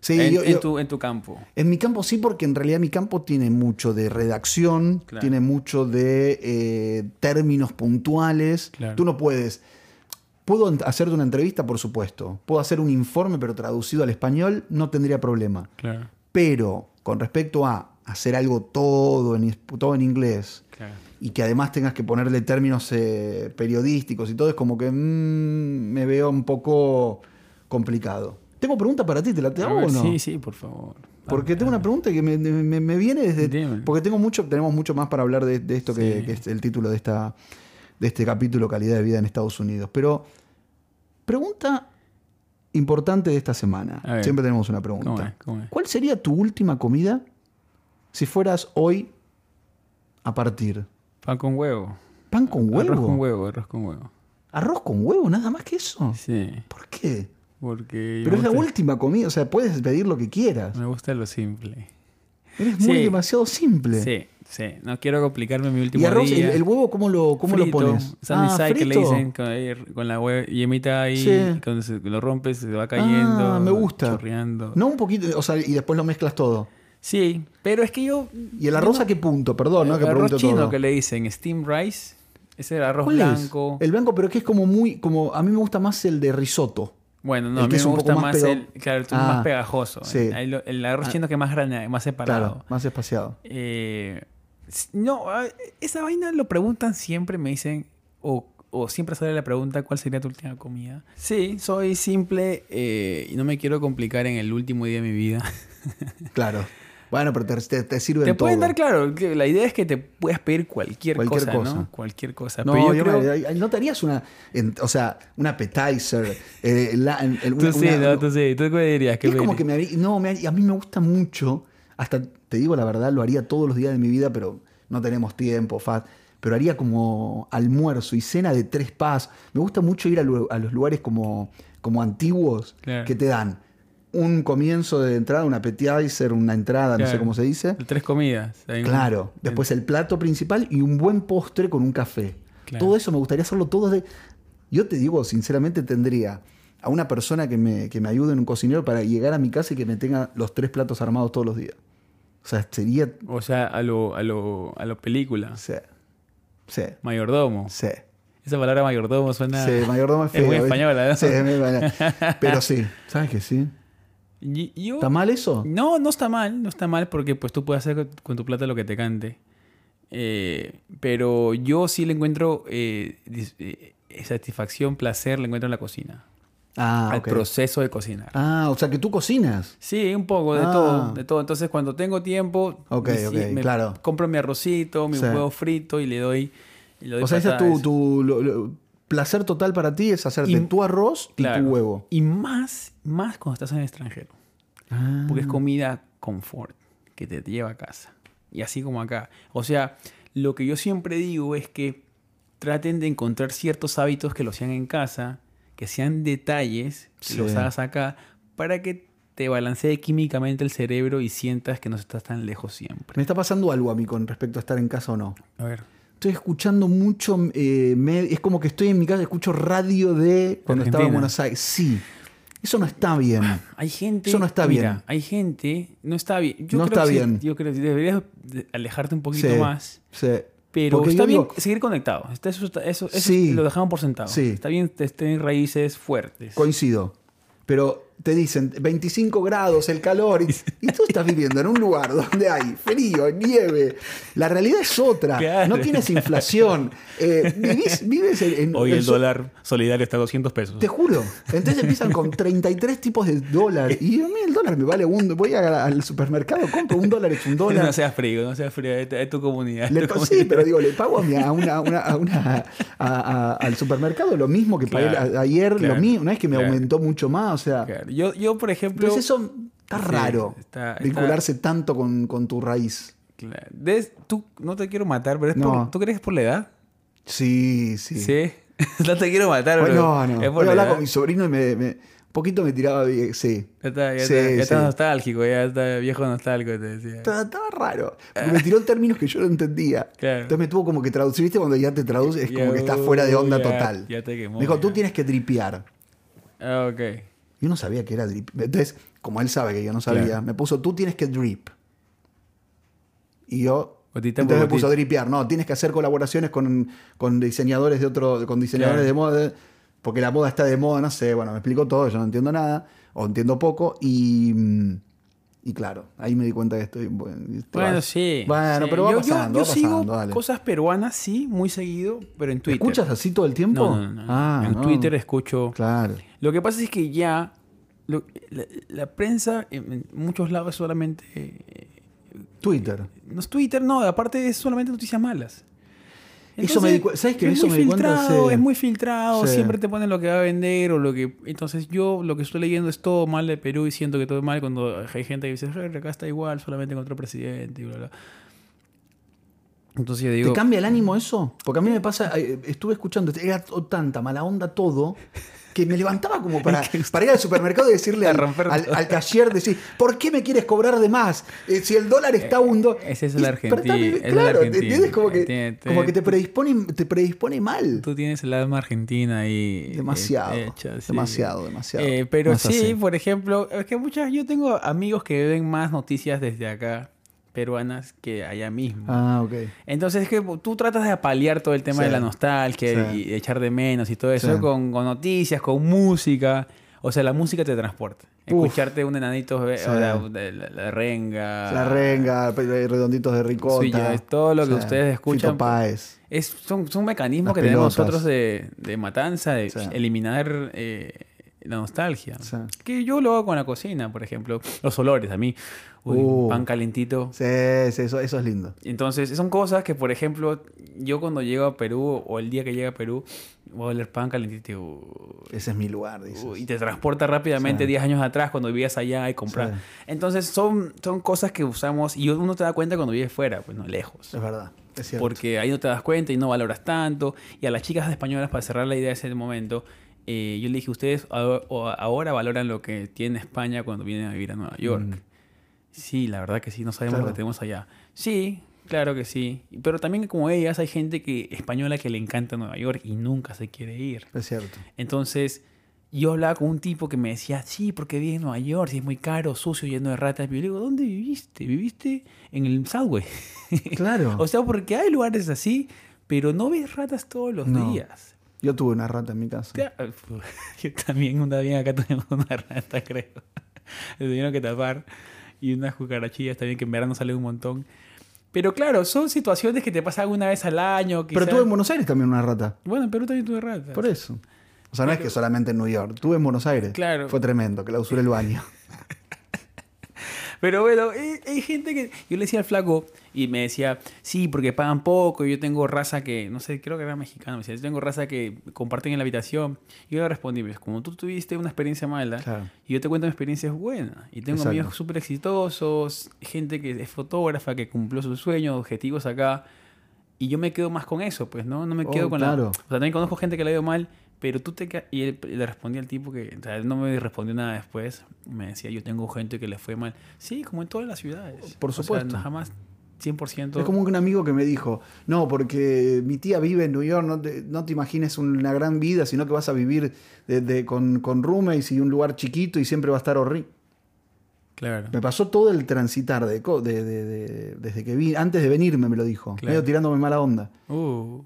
Sí, en, yo- en yo- tu, en tu campo. En mi campo sí, porque en realidad mi campo tiene mucho de redacción, Claro. tiene mucho de eh, términos puntuales. Claro. Tú no puedes. Puedo hacerte una entrevista, por supuesto. Puedo hacer un informe, pero traducido al español, no tendría problema. Claro, Pero con respecto a hacer algo todo en, todo en inglés claro. Y que además tengas que ponerle términos eh, periodísticos y todo, es como que mm, me veo un poco complicado. Tengo pregunta para ti, ¿te la te hago o no? Sí, sí, por favor. Porque tengo una pregunta que me, me- me viene desde. Dime. Porque tengo mucho, tenemos mucho más para hablar de, de esto que, Sí. que es el título de esta de este capítulo Calidad de vida en Estados Unidos. Pero pregunta importante de esta semana. Siempre tenemos una ¿Cómo pregunta. es? ¿Cómo es? ¿Cuál sería tu última comida si fueras hoy a partir? Pan con huevo. ¿Pan con huevo? Arroz con huevo, arroz con huevo. ¿Arroz con huevo? ¿Nada más que eso? Sí, ¿Por qué? porque... Pero es la última comida, o sea, puedes pedir lo que quieras. Me gusta lo simple. Eres muy Sí. demasiado simple. Sí, sí. No quiero complicarme mi último ¿Y arroz, el, día. el huevo cómo lo, cómo lo pones? Sunny Ah, que le dicen con, con la hue- yemita ahí. Sí. cuando se- lo rompes se va cayendo. Ah, me gusta. Chorreando. No un poquito, o sea, y después lo mezclas todo. Sí, pero es que yo... ¿Y el arroz a qué punto? Perdón, ¿no? Que el arroz chino todo. que le dicen steam rice. Ese era arroz ¿Cuál es? blanco. El blanco, pero que es como muy, como, a mí me gusta más el de risotto. Bueno, no, el a mí es me gusta más el, claro, el Ah, más pegajoso. sí. El arroz Ah. chino que es más grande, más separado. Claro, más espaciado. Eh, no, ah, esa vaina lo preguntan siempre, me dicen, o, o siempre sale la pregunta, ¿cuál sería tu última comida? Sí, soy simple eh, y no me quiero complicar en el último día de mi vida. Claro. Bueno, pero te, te, te sirve te en pueden todo. dar, claro, que la idea es que te puedas pedir cualquier, Cualquier cosa, cosa. ¿no? Cualquier cosa. No, Pero yo yo creo... me- ay, no te harías una, en- o sea, un appetizer. eh, la- en- el- Tú una- sí, una- no, tú sí. ¿Tú qué dirías? ¿Qué es como que me, no, me, a mí me gusta mucho, hasta te digo la verdad, lo haría todos los días de mi vida, pero no tenemos tiempo, fast. Pero haría como almuerzo y cena de tres pas. Me gusta mucho ir a, lu- a los lugares como, como antiguos Claro. que te dan un comienzo de entrada, un appetizer, una entrada, no sé cómo se dice. Tres comidas. Hay un- Claro. Después el plato principal y un buen postre con un café. Claro. Todo eso me gustaría hacerlo todo de. Yo te digo, sinceramente, tendría a una persona que me, que me ayude en un cocinero para llegar a mi casa y que me tenga los tres platos armados todos los días. O sea, sería. O sea, a lo, a lo, a lo película. Sí. Sí. Mayordomo. Sí. Esa palabra mayordomo suena. Sí, mayordomo es Es feo. muy ¿viste? española, ¿no? Sí, es muy española. Pero sí, ¿sabes que sí? Yo- ¿Está mal eso? No, no está mal, no está mal porque pues tú puedes hacer con- tu plata lo que te cante. Eh, pero yo sí le encuentro eh, dis- eh, satisfacción, placer, le encuentro en la cocina. Ah, al proceso de cocinar. Ah, o sea que tú cocinas. Sí, un poco, de Ah. todo, de todo. Entonces cuando tengo tiempo, me claro. compro mi arrocito, mi Sí. huevo frito y le doy... y le doy O sea, ese es tu, tu lo- lo- placer total para ti es hacerte Y- tu arroz y tu huevo. Y más, más cuando estás en el extranjero. Ah. Porque es comida confort que te lleva a casa. Y así como acá. O sea, lo que yo siempre digo es que traten de encontrar ciertos hábitos que los sean en casa, que sean detalles, que Sí. los hagas acá, para que te balancee químicamente el cerebro y sientas que no estás tan lejos siempre. Me está pasando algo a mí con respecto a estar en casa o no. A ver. Estoy escuchando mucho, eh, me- es como que estoy en mi casa, escucho radio de cuando estaba en. Buenos Aires. Sí, eso no está bien. Hay gente. Eso no está mira, bien. hay gente. No está bien. Yo No creo está que bien. yo creo que deberías de- alejarte un poquito Sí, más. sí. Pero Porque está bien digo, seguir conectado. Está- Eso, eso, eso Sí. lo dejamos por sentado. Sí. Está bien te- tener raíces fuertes. Coincido. Pero te dicen 25 grados, el calor, y, y tú estás viviendo en un lugar donde hay frío, nieve. La realidad es otra. Claro. No tienes inflación. Eh, vivís- vives en. en- Hoy el so- dólar solidario está a 200 pesos. Te juro. Entonces empiezan con 33 tipos de dólar. Y a mí el dólar me vale un. Voy a- al supermercado, compro un dólar, es un dólar. No seas frío, no seas frío. Es tu, es tu comunidad. es Le tu comunidad. sí, pero digo, le pago a, mi- a una, a una- a una- a- a- al supermercado lo mismo que pagué Claro, ayer, claro, lo mismo. No es que me claro. aumentó mucho más, o sea. Yo, yo, por ejemplo. Entonces eso está Sí, raro. está- está- vincularse tanto con, con tu raíz. Claro. Des- tú, no te quiero matar, pero es No. por, ¿tú crees que es por la edad? Sí, sí. Sí. no te quiero matar, pero no, no. es Voy por a la hablar edad. con mi sobrino y me, me- un poquito me tiraba bien. Sí. Ya está, ya Sí, está, ya está nostálgico, ya está viejo nostálgico, te decía. Estaba, estaba raro. Porque me tiró en términos que yo no entendía. Claro. Entonces me tuvo como que traducir. ¿Viste? Cuando ya te traduce, es Ya, como que estás fuera de onda ya- total. ya te quemó, me dijo, tú tienes que dripear. Ah, ok. Yo no sabía que era drip. Entonces, como él sabe que yo no sabía, Claro. me puso, tú tienes que drip. Y yo. Entonces me puso gotita. dripear. No, tienes que hacer colaboraciones con, con diseñadores de otro. con diseñadores Claro. de moda. Porque la moda está de moda, no sé. Bueno, me explicó todo, yo no entiendo nada. O entiendo poco. Y. Y claro, ahí me di cuenta que estoy. Bueno, Bueno, sí. Bueno, sí. pero va yo, yo- pasando, yo va sigo dale. cosas peruanas, sí, muy seguido, pero en Twitter. ¿Escuchas así todo el tiempo? No, no, no. Ah, en. Twitter escucho. Claro. Lo que pasa es que ya lo- la, la prensa en, muchos lados es solamente. eh, Twitter. no es Twitter, no, aparte es solamente noticias malas. Eso me di ¿sabes qué? es Eso muy me filtrado, es muy filtrado, Sí. siempre te ponen lo que va a vender o lo que... Entonces yo lo que estoy leyendo es todo mal de Perú y siento que todo es mal cuando hay gente que dice, "Eh, acá está igual, solamente con otro presidente y bla, bla. Entonces yo digo... ¿Te cambia el ánimo eso? Porque a mí me pasa, eh, estuve escuchando, era tanta mala onda todo, que me levantaba como para, para ir al supermercado y decirle al, al, cashier, decir, ¿por qué me quieres cobrar de más? Eh, si el dólar está a un dólar. ese es el argentino, Claro, ¿te argentino. ¿entiendes? Como que, Tiene- como que te predispone, te predispone mal. Tú tienes el alma argentina ahí. Demasiado, eh, hecha, sí. demasiado, demasiado. Eh, pero sí, así. por ejemplo, es que muchas, yo tengo amigos que ven más noticias desde acá, peruanas, que allá mismo. Ah, ok. Entonces es que tú tratas de apalear todo el tema Sí. de la nostalgia Sí. y de echar de menos y todo eso Sí. con, con noticias, con música. O sea, la música te transporta. Uf. Escucharte un enanito eh, o la, de la- la renga. La renga, pe- redonditos de ricota. Sí, ya, es todo lo que ustedes escuchan. Páez. Es, son, son mecanismos Las que tenemos nosotros de, de matanza, de eliminar eh, la nostalgia. Sí. Que yo lo hago con la cocina, por ejemplo. Los olores, a mí. Uy, Uh. pan calentito. Sí, sí, eso, eso es lindo. Entonces, son cosas que, por ejemplo, yo cuando llego a Perú o el día que llega a Perú, voy a oler pan calentito Ese es mi lugar, dices. uh, y te transporta rápidamente Sí. 10 años atrás cuando vivías allá y comprar. Sí. Entonces, son, son cosas que usamos y uno te da cuenta cuando vives fuera, pues no lejos. Es verdad. Es cierto. porque ahí no te das cuenta y no valoras tanto. Y a las chicas españolas, para cerrar la idea de ese momento, eh, yo le dije, ustedes ahora valoran lo que tiene España cuando vienen a vivir a Nueva York. Mm. Sí, la verdad que sí, no sabemos Claro. lo que tenemos allá. Sí, claro que sí. Pero también como ellas hay gente que española que le encanta Nueva York y nunca se quiere ir. Es cierto. Entonces, yo hablaba con un tipo que me decía, sí, porque viví en Nueva York, si es muy caro, sucio, lleno de ratas. Y yo le digo, ¿dónde viviste? Viviste en el subway. Claro. o sea, porque hay lugares así, pero no ves ratas todos los No. días. Yo tuve una rata en mi casa. Yo también, una vez acá tenemos una rata, creo. Le tuvieron que tapar. Y unas cucarachillas también que en verano salen un montón. Pero claro, son situaciones que te pasan una vez al año. Pero quizás. tuve en Buenos Aires también una rata. Bueno, en Perú también tuve ratas. Por eso. O sea, no es que solamente en New York. Tuve en Buenos Aires. Claro. Fue tremendo, clausuré el baño. Pero bueno, hay, hay gente que. Yo le decía al flaco y me decía, sí, porque pagan poco. Yo tengo raza que. No sé, creo que era mexicano. Me decía, yo tengo raza que comparten en la habitación. Y yo le respondí, pues, como tú tuviste una experiencia mala, Claro. y yo te cuento mi experiencia es buena. Y tengo Exacto. amigos súper exitosos, gente que es fotógrafa, que cumplió sus sueños, objetivos acá. Y yo me quedo más con eso, pues, ¿no? No me Oh, quedo con claro. la. O sea, también conozco gente que le ha ido mal, pero tú te quedas. Y él, le respondí al tipo que. O sea, él no me respondió nada después. Me decía, yo tengo gente que le fue mal. Sí, como en todas las ciudades. Por O sea, supuesto. jamás 100%. Es como un amigo que me dijo, no, porque mi tía vive en New York, no te, no te imagines una gran vida, sino que vas a vivir de- de- con, con roommates y un lugar chiquito y siempre va a estar horrible. Claro. Me pasó todo el transitar de- desde que vi, antes de venirme me lo dijo, Claro. medio tirándome mala onda. Uh,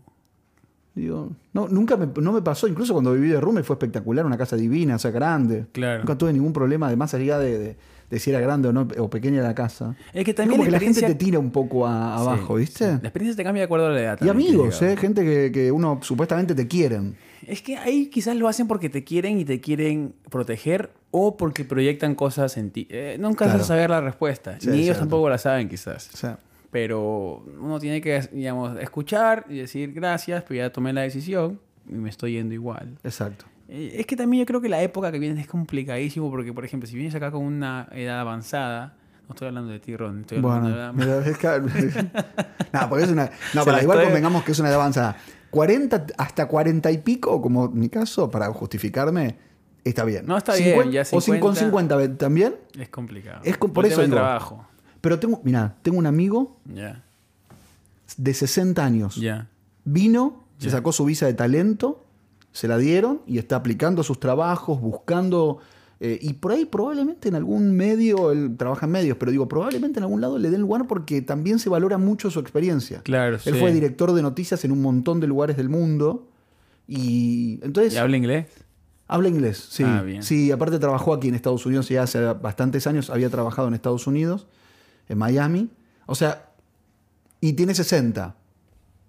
Digo, no, nunca me, no me pasó, incluso cuando viví de roommate fue espectacular, una casa divina, o sea, grande. claro. Nunca tuve ningún problema, además allá de, de- de si era grande o no, o pequeña la casa. Es que Es también como que la gente te tira un poco a- Sí, abajo, ¿viste? sí. La experiencia te cambia de acuerdo a la edad. Y amigos, que ¿eh? gente que, que uno supuestamente te quieren. Es que ahí quizás lo hacen porque te quieren y te quieren proteger o porque proyectan cosas en ti. Eh, nunca Claro. vas a saber la respuesta. Sí, Ni es ellos cierto. tampoco la saben quizás. O sea, Pero uno tiene que, digamos, escuchar y decir gracias, pero ya tomé la decisión y me estoy yendo igual. exacto. Eh, Es que también yo creo que la época que vienes es complicadísimo porque, por ejemplo, si vienes acá con una edad avanzada, no estoy hablando de ti, Ron, estoy hablando Bueno, de la- es que- no, porque es una. No, para la igual estoy- convengamos que es una edad avanzada. 40, hasta 40 y pico, como mi caso, para justificarme, está bien. No, está bien, ya O cin- con 50. 50 también. Es complicado. Es por el eso trabajo. Pero tengo, mira, tengo un amigo de 60 años. Vino, se sacó su visa de talento, se la dieron y está aplicando sus trabajos, buscando. eh, y por ahí probablemente en algún medio, él trabaja en medios, pero digo, probablemente en algún lado le den lugar porque también se valora mucho su experiencia. Claro, Él sí. fue director de noticias en un montón de lugares del mundo. Y entonces ¿Y habla inglés? habla inglés, sí. Ah, bien. Sí, aparte trabajó aquí en Estados Unidos ya hace bastantes años, había trabajado en Estados Unidos, en Miami. O sea, y tiene 60.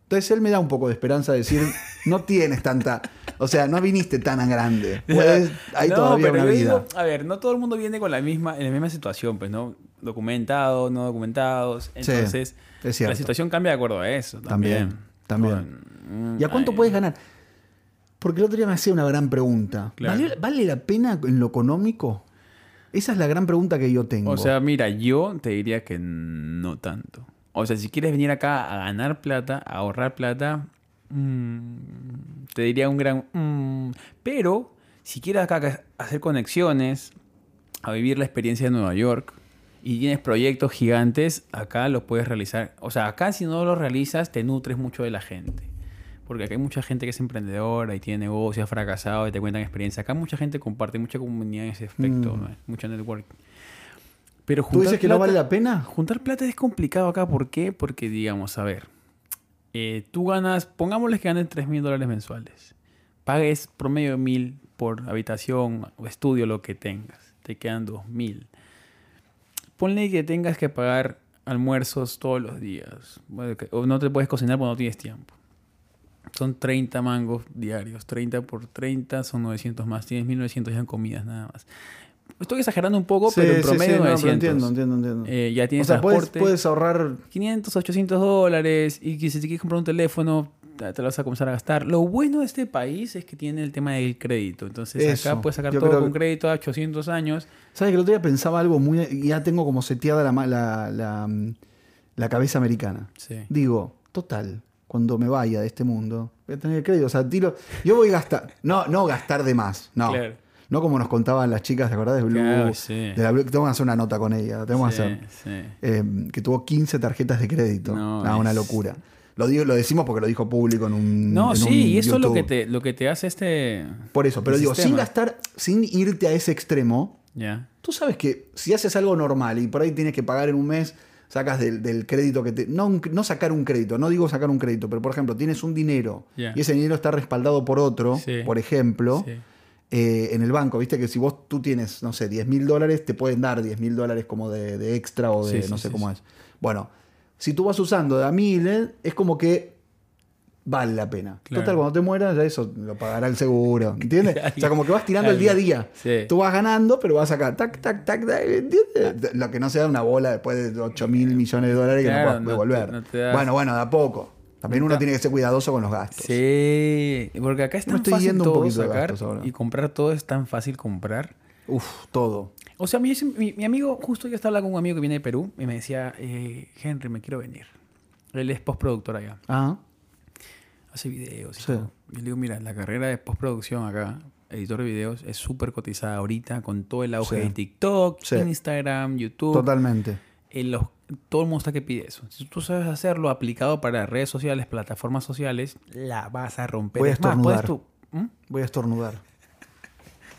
Entonces él me da un poco de esperanza de decir, no tienes tanta, o sea, no viniste tan a grande. Puedes, hay No, todavía pero una yo vida. digo, a ver, no todo el mundo viene con la misma, en la misma situación, pues, ¿no? Documentados, no documentados. Entonces, es cierto. la situación cambia de acuerdo a eso. También. También, ¿Y a cuánto ay, puedes ganar? Porque el otro día me hacía una gran pregunta. Claro. ¿Vale, vale la pena en lo económico? Esa es la gran pregunta que yo tengo. O sea, mira, yo te diría que no tanto. O sea, si quieres venir acá a ganar plata, a ahorrar plata, mm, te diría un gran... mm. pero si quieres acá hacer conexiones, a vivir la experiencia de Nueva York y tienes proyectos gigantes, acá los puedes realizar. O sea, acá si no los realizas, te nutres mucho de la gente. Porque acá hay mucha gente que es emprendedora y tiene negocios, ha fracasado y te cuentan experiencia. Acá mucha gente comparte, mucha comunidad en ese aspecto, Mm. ¿no? mucho networking. Pero ¿Tú dices juntar que no plata- vale la pena? Juntar plata es complicado acá. ¿Por qué? Porque, digamos, a ver, eh, tú ganas, pongámosles que ganes 3 mil dólares mensuales. Pagues promedio de mil por habitación o estudio, lo que tengas. Te quedan 2 mil. Ponle que tengas que pagar almuerzos todos los días. O no te puedes cocinar porque no tienes tiempo. Son 30 mangos diarios. 30 por 30 son 900 más. Tienes 1900 ya en comidas nada más. Estoy exagerando un poco, pero en Sí, sí, promedio sí, no, pero 900. entiendo, entiendo, entiendo. Eh, ya o tienes sea, puedes, transporte. puedes ahorrar 500, 800 dólares y si te quieres comprar un teléfono te te lo vas a comenzar a gastar. Lo bueno de este país es que tiene el tema del crédito. Entonces Eso, acá puedes sacar yo todo creo con crédito a 800 años. ¿Sabes que el otro día pensaba algo muy... Ya tengo como seteada la, la, la, mm, la cabeza americana. Sí. Digo, total, cuando me vaya de este mundo, voy a tener crédito. O sea, tiro. Yo voy a gastar. No, no gastar de más. No. Claro. No como nos contaban las chicas, ¿te acordás de Blue? Claro, sí. De la Blue- Tengo que hacer una nota con ella. Tengo que Sí, hacer. sí. Eh, que tuvo 15 tarjetas de crédito. No, Ah, una es- locura. Lo, digo, lo decimos porque lo dijo público en un. No, en sí, un y eso es lo que, te, lo que te hace este... Por eso, pero digo, sin gastar, sin irte a ese extremo, Ya. tú sabes que si haces algo normal y por ahí tienes que pagar en un mes, sacas del, del crédito que te. No, no sacar un crédito, no digo sacar un crédito, pero por ejemplo, tienes un dinero y ese dinero está respaldado por otro, Sí. por ejemplo, Sí. eh, en el banco, viste que si vos tú tienes, no sé, 10 mil dólares, te pueden dar 10 mil dólares como de, de extra o de Sí, no sé cómo es. Bueno, si tú vas usando de a miles, es como que vale la pena. Claro. Total, cuando te mueras, ya eso lo pagará el seguro. ¿Entiendes? o sea, como que vas tirando el día a día. Sí. Tú vas ganando, pero vas acá, tac, tac, tac, tac, ¿entiendes? Lo que no sea una bola después de 8 mil millones de dólares que no puedas no te- devolver. no te das- Bueno, bueno, de a poco. También uno tiene que ser cuidadoso con los gastos. Sí, porque acá es tan estoy fácil yendo todo sacar ahora. y comprar todo es tan fácil comprar. Uf, todo. O sea, mi, mi, mi amigo, justo yo estaba hablando con un amigo que viene de Perú y me decía, eh, Henry, me quiero venir. Él es postproductor allá, Ah, hace videos y Sí. todo. Y le digo, mira, la carrera de postproducción acá, editor de videos, es súper cotizada ahorita con todo el auge Sí. de TikTok, Sí. Instagram, YouTube. totalmente. en los- todo el mundo está que pide eso. Si tú sabes hacerlo aplicado para redes sociales, plataformas sociales, la vas a romper. Voy a Es más, puedes estornudar. tú- ¿Mm? Voy a estornudar.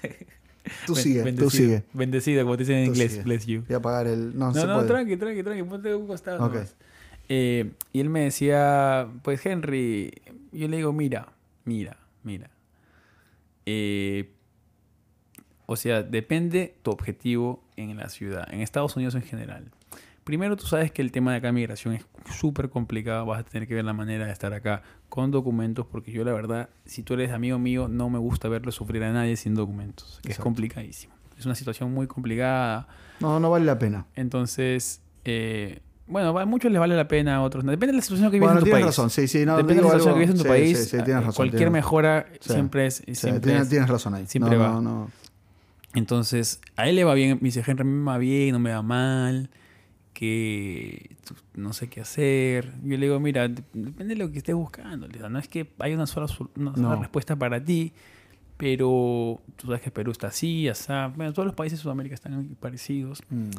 Tú sigue, tú bendecido, sigue. Bendecido, como te dicen en Tú inglés, sigue. bless you. Voy a apagar el. No, No, se no, puede. tranqui, tranqui, tranqui, ponte un costado. Eh, y él me decía, pues Henry, yo le digo, mira, mira, mira. Eh, o sea, depende tu objetivo en la ciudad, en Estados Unidos en general. Primero, tú sabes que el tema de acá migración es súper complicado. Vas a tener que ver la manera de estar acá con documentos, porque yo, la verdad, si tú eres amigo mío, no me gusta verlo sufrir a nadie sin documentos, que es Exacto. complicadísimo. Es una situación muy complicada. No, no vale la pena. Entonces, eh, bueno, a muchos les vale la pena, a otros no. Depende de la situación que vives Bueno, en tu tienes país. razón. Sí, sí. No, Depende de la situación algo- que vives en tu sí, país. Sí, sí, tienes eh, razón. Cualquier tienes- mejora siempre es. siempre tienes, es- tienes razón ahí. siempre no, va. No, no. Entonces, a él le va bien. Me dice, Henry, a mí me va bien, no me va mal. Que no sé qué hacer. Yo le digo, mira, dep- depende de lo que estés buscando. No es que hay una sola, sol- una sola respuesta para ti. Pero tú sabes que Perú está así, así. Bueno, todos los países de Sudamérica están parecidos. Mm.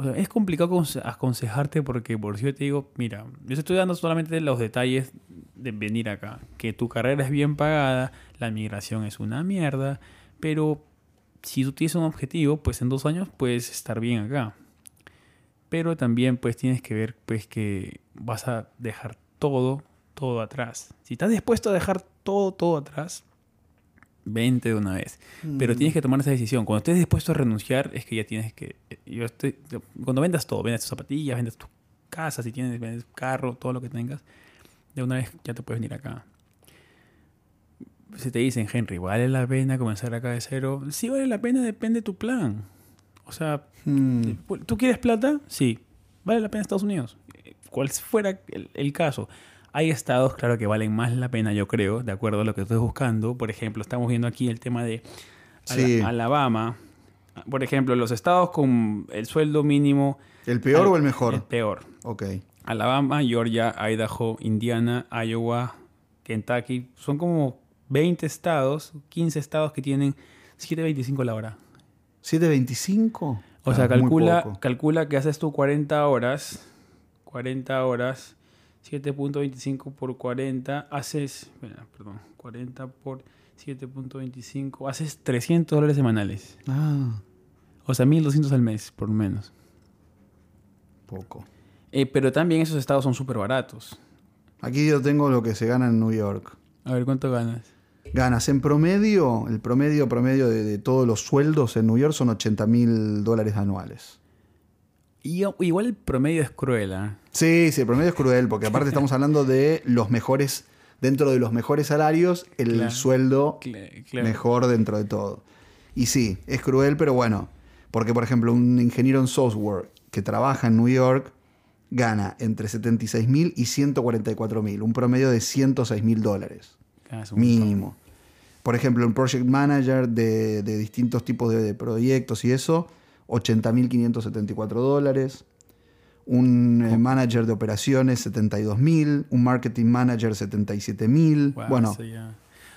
O sea, es complicado aconse- aconsejarte porque por si yo te digo, mira, yo te estoy dando solamente los detalles de venir acá. Que tu carrera es bien pagada, la migración es una mierda, pero si tú tienes un objetivo, pues en dos años puedes estar bien acá. Pero también pues tienes que ver pues que vas a dejar todo, todo atrás. Si estás dispuesto a dejar todo, todo atrás, vente de una vez. Pero Mm. tienes que tomar esa decisión. Cuando estés dispuesto a renunciar, es que ya tienes que. Yo estoy, yo- cuando vendas todo, vendas tus zapatillas, vendas tu casa, si tienes, vendes carro, todo lo que tengas, de una vez ya te puedes venir acá. Si te dicen, Henry, ¿vale la pena comenzar acá de cero? Sí, vale la pena, depende de tu plan. O sea, Mm. ¿tú quieres plata? Sí. ¿Vale la pena Estados Unidos? Cual fuera el, el caso. Hay estados, claro, que valen más la pena, yo creo, de acuerdo a lo que estés buscando. Por ejemplo, estamos viendo aquí el tema de Ala- Sí. Alabama. Por ejemplo, los estados con el sueldo mínimo. ¿El peor al- o el mejor? El peor. Ok. Alabama, Georgia, Idaho, Indiana, Iowa, Kentucky. Son como 20 estados, 15 estados que tienen 7.25 la hora. ¿725? O sea, Ah, calcula, calcula que haces tú 40 horas. 40 horas. 7.25 por 40. Haces. perdón. 40 por 7.25. Haces 300 dólares semanales. Ah, O sea, 1.200 al mes, por lo menos. poco. Eh, pero también esos estados son súper baratos. Aquí yo tengo lo que se gana en New York. A ver, ¿cuánto ganas? Ganas en promedio, el promedio promedio de, de todos los sueldos en New York son 80 mil dólares anuales. Y, igual el promedio es cruel, ¿ah? Sí, sí, el promedio es cruel, porque aparte estamos hablando de los mejores, dentro de los mejores salarios, el Claro. sueldo claro. mejor dentro de todo. Y sí, es cruel, pero bueno, porque por ejemplo un ingeniero en software que trabaja en New York gana entre 76 mil y 144 mil, un promedio de 106 mil dólares Ah, mínimo. Por ejemplo, un project manager de, de distintos tipos de, de proyectos y eso, 80.574 dólares. un eh, manager de operaciones 72 mil, un marketing manager 77 mil. Wow, bueno, eso ya.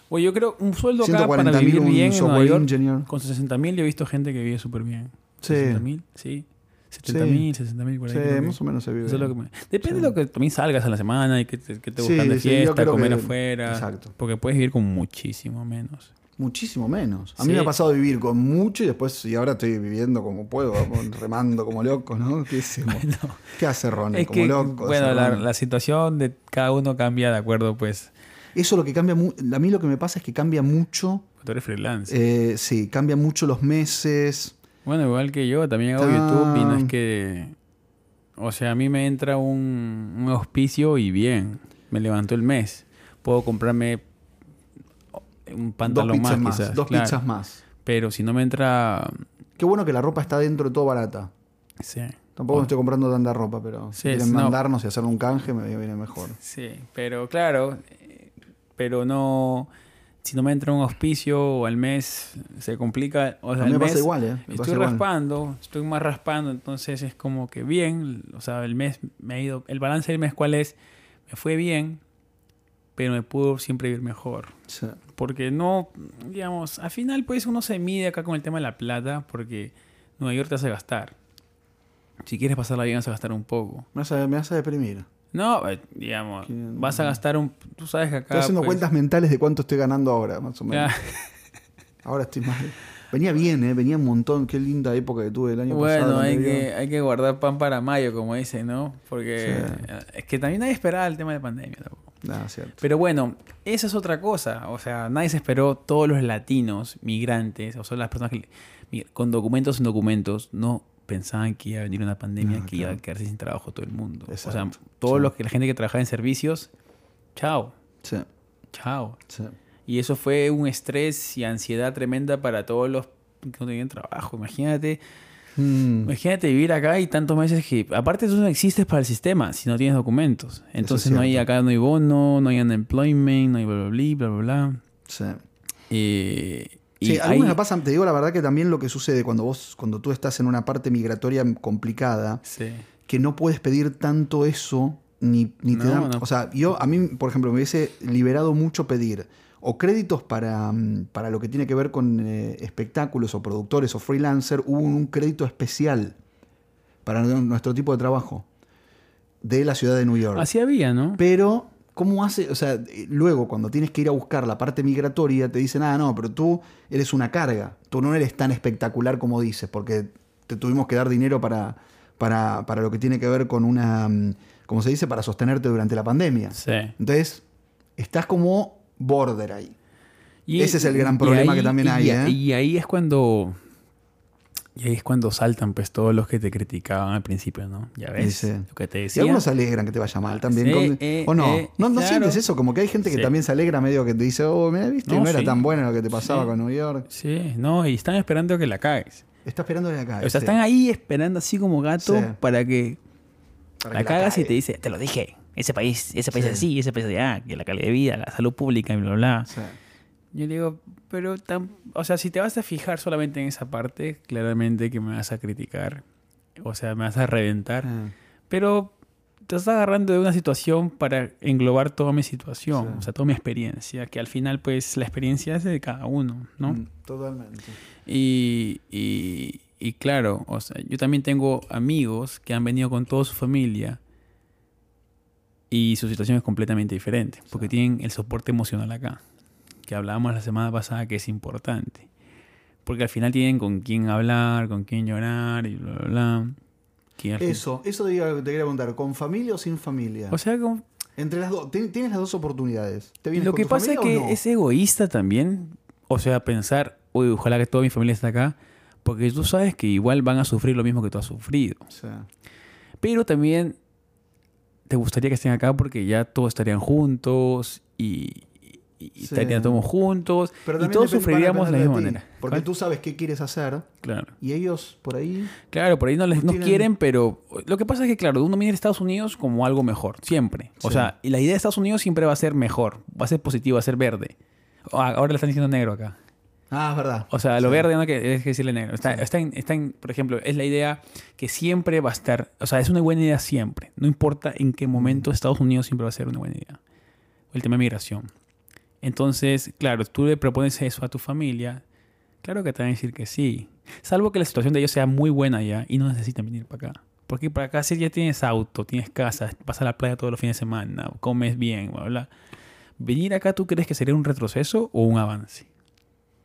Bueno, yo creo un sueldo acá 140 para vivir un bien en Nueva York, engineer. con 60 mil yo he visto gente que vive súper bien. Sí. 60 mil, sí. 70 mil, 60 mil por ahí. Sí, más o menos se vive. eso es lo que me- Depende Sí. de lo que también salgas a la semana y que te, que te Sí, buscan de sí, fiesta, comer que- afuera. exacto. Porque puedes vivir con muchísimo menos. Muchísimo menos. A mí Sí. me ha pasado vivir con mucho y después, y ahora estoy viviendo como puedo, remando como loco, ¿no? ¿Qué hacemos? ¿Qué hace Ronnie? Como que, loco. bueno, la, situación de cada uno cambia de acuerdo, pues. Eso lo que cambia, a mí lo que me pasa es que cambia mucho, Tú eres freelance. eh, sí, cambia mucho los meses. Bueno, igual que yo, también hago Ah. YouTube y no es que... O sea, a mí me entra un, un auspicio y bien, me levantó el mes. Puedo comprarme un Dos pantalón pizzas más, quizás. dos claro. pizzas más. Pero si no me entra... Qué bueno que la ropa está dentro de todo barata. Sí, Tampoco me estoy comprando tanta ropa, pero si Sí, quieren no. mandarnos y hacer un canje me viene mejor. sí, pero claro, eh, pero no... Si no me entra un auspicio o al mes se complica. O sea, a mí me pasa mes- igual, ¿eh? Me pasa Estoy igual. raspando, estoy más raspando, entonces es como que bien, o sea, el mes me ha ido, el balance del mes cuál es, me fue bien, pero me pudo siempre ir mejor. Sí. Porque no, digamos, al final pues uno se mide acá con el tema de la plata, porque Nueva York te hace gastar. Si quieres pasarla bien, vas a gastar un poco. Me vas a, me vas a deprimir. No, eh, digamos, vas a gastar un... Tú sabes que acá... Estoy haciendo pues, cuentas mentales de cuánto estoy ganando ahora, más o menos. Ahora estoy más. Venía bien, ¿eh? Venía un montón. Qué linda época que tuve el año Bueno, pasado. hay donde que, hay que guardar pan para mayo, como dicen, ¿no? Porque Sí. es que también nadie esperaba el tema de pandemia tampoco. Ah, cierto. Pero bueno, esa es otra cosa. O sea, nadie se esperó, todos los latinos, migrantes, o sea, las personas que, con documentos sin documentos, no pensaban que iba a venir una pandemia, No, que iba a quedarse sin trabajo todo el mundo. O sea, todos Sí. los que la gente que trabajaba en servicios, chao, Sí, chao. sí. Y eso fue un estrés y ansiedad tremenda para todos los que no tenían trabajo. Imagínate. Mm, Imagínate vivir acá y tantos meses que, aparte tú no existes para el sistema si no tienes documentos. Entonces no hay acá, no hay bono, no hay unemployment, no hay bla bla bla, bla bla bla. sí. Eh, y Sí, hay- algunos me pasan, te digo la verdad que también lo que sucede cuando vos, cuando tú estás en una parte migratoria complicada, Sí. que no puedes pedir tanto eso, ni, ni te dan. no. O sea, yo, a mí, por ejemplo, me hubiese liberado mucho pedir o créditos para, mm, para lo que tiene que ver con eh, espectáculos o productores o freelancer, hubo un crédito especial para nuestro tipo de trabajo de la ciudad de New York. Así había, ¿no? Pero, ¿cómo hace? O sea, eh, luego cuando tienes que ir a buscar la parte migratoria, te dicen, ah, no, pero tú eres una carga. Tú no eres tan espectacular como dices, porque te tuvimos que dar dinero para, para, para lo que tiene que ver con una, mm, como se dice, para sostenerte durante la pandemia. Sí. Entonces, estás como border ahí. Y- Ese es el gran y problema que también y- hay, ¿eh? Y ahí es cuando... Y ahí es cuando saltan pues todos los que te criticaban al principio, ¿no? Ya ves Sí, sí. lo que te Y decía. algunos se alegran que te vaya mal también. Sí, con- eh, ¿O no? eh, ¿No, no claro. sientes eso? Como que hay gente que también se alegra medio que te dice, oh, mira, viste, no, No, era tan bueno lo que te pasaba con New York. Sí, no, y están esperando que la cagues. Está esperando de acá. O sea, están ahí esperando así como gato para que Para la que cagas y te dice, te lo dije, ese país, ese país Sí. es así, ese país es allá, que la calidad de vida, la salud pública y bla, bla, bla. Sí. Yo digo, pero, tan, o sea, si te vas a fijar solamente en esa parte, claramente que me vas a criticar, o sea, me vas a reventar, Ah. pero te estás agarrando de una situación para englobar toda mi situación, Sí. o sea, toda mi experiencia, que al final, pues, la experiencia es de cada uno, ¿no? Mm, Totalmente. Y, y, y claro, o sea, yo también tengo amigos que han venido con toda su familia y su situación es completamente diferente, porque tienen el soporte emocional acá, que hablábamos la semana pasada que es importante. Porque al final tienen con quién hablar, con quién llorar y bla, bla, bla. Eso, eso te, quería preguntar, ¿con familia o sin familia? O sea, como- Entre las dos, tien- tienes las dos oportunidades. ¿Te vienes lo con que tu pasa es que no? es egoísta también, o sea, pensar, uy, ojalá que toda mi familia esté acá, porque tú sabes que igual van a sufrir lo mismo que tú has sufrido. Sí. Pero también te gustaría que estén acá porque ya todos estarían juntos y, y- Sí. estarían todos juntos Pero y todos sufriríamos de la misma de ti, manera. Porque ¿Cuál? tú sabes qué quieres hacer Claro. y ellos por ahí. Claro, por ahí no les no tienen- quieren, pero lo que pasa es que, claro, uno mira a Estados Unidos como algo mejor, siempre. O Sí. sea, y la idea de Estados Unidos siempre va a ser mejor, va a ser positivo, va a ser verde. Ah, Ahora le están diciendo negro acá. Ah, es verdad. O sea, lo Sí. verde no que es que decirle negro. Está, está, en, está en- por ejemplo, es la idea que siempre va a estar, o sea, es una buena idea siempre. No importa en qué momento Estados Unidos siempre va a ser una buena idea. El tema de migración. Entonces, claro, tú le propones eso a tu familia, claro que te van a decir que sí. Salvo que la situación de ellos sea muy buena ya y no necesitan venir para acá. Porque para acá si ya tienes auto, tienes casa, vas a la playa todos los fines de semana, comes bien, bla, bla. ¿Venir acá tú crees que sería un retroceso o un avance?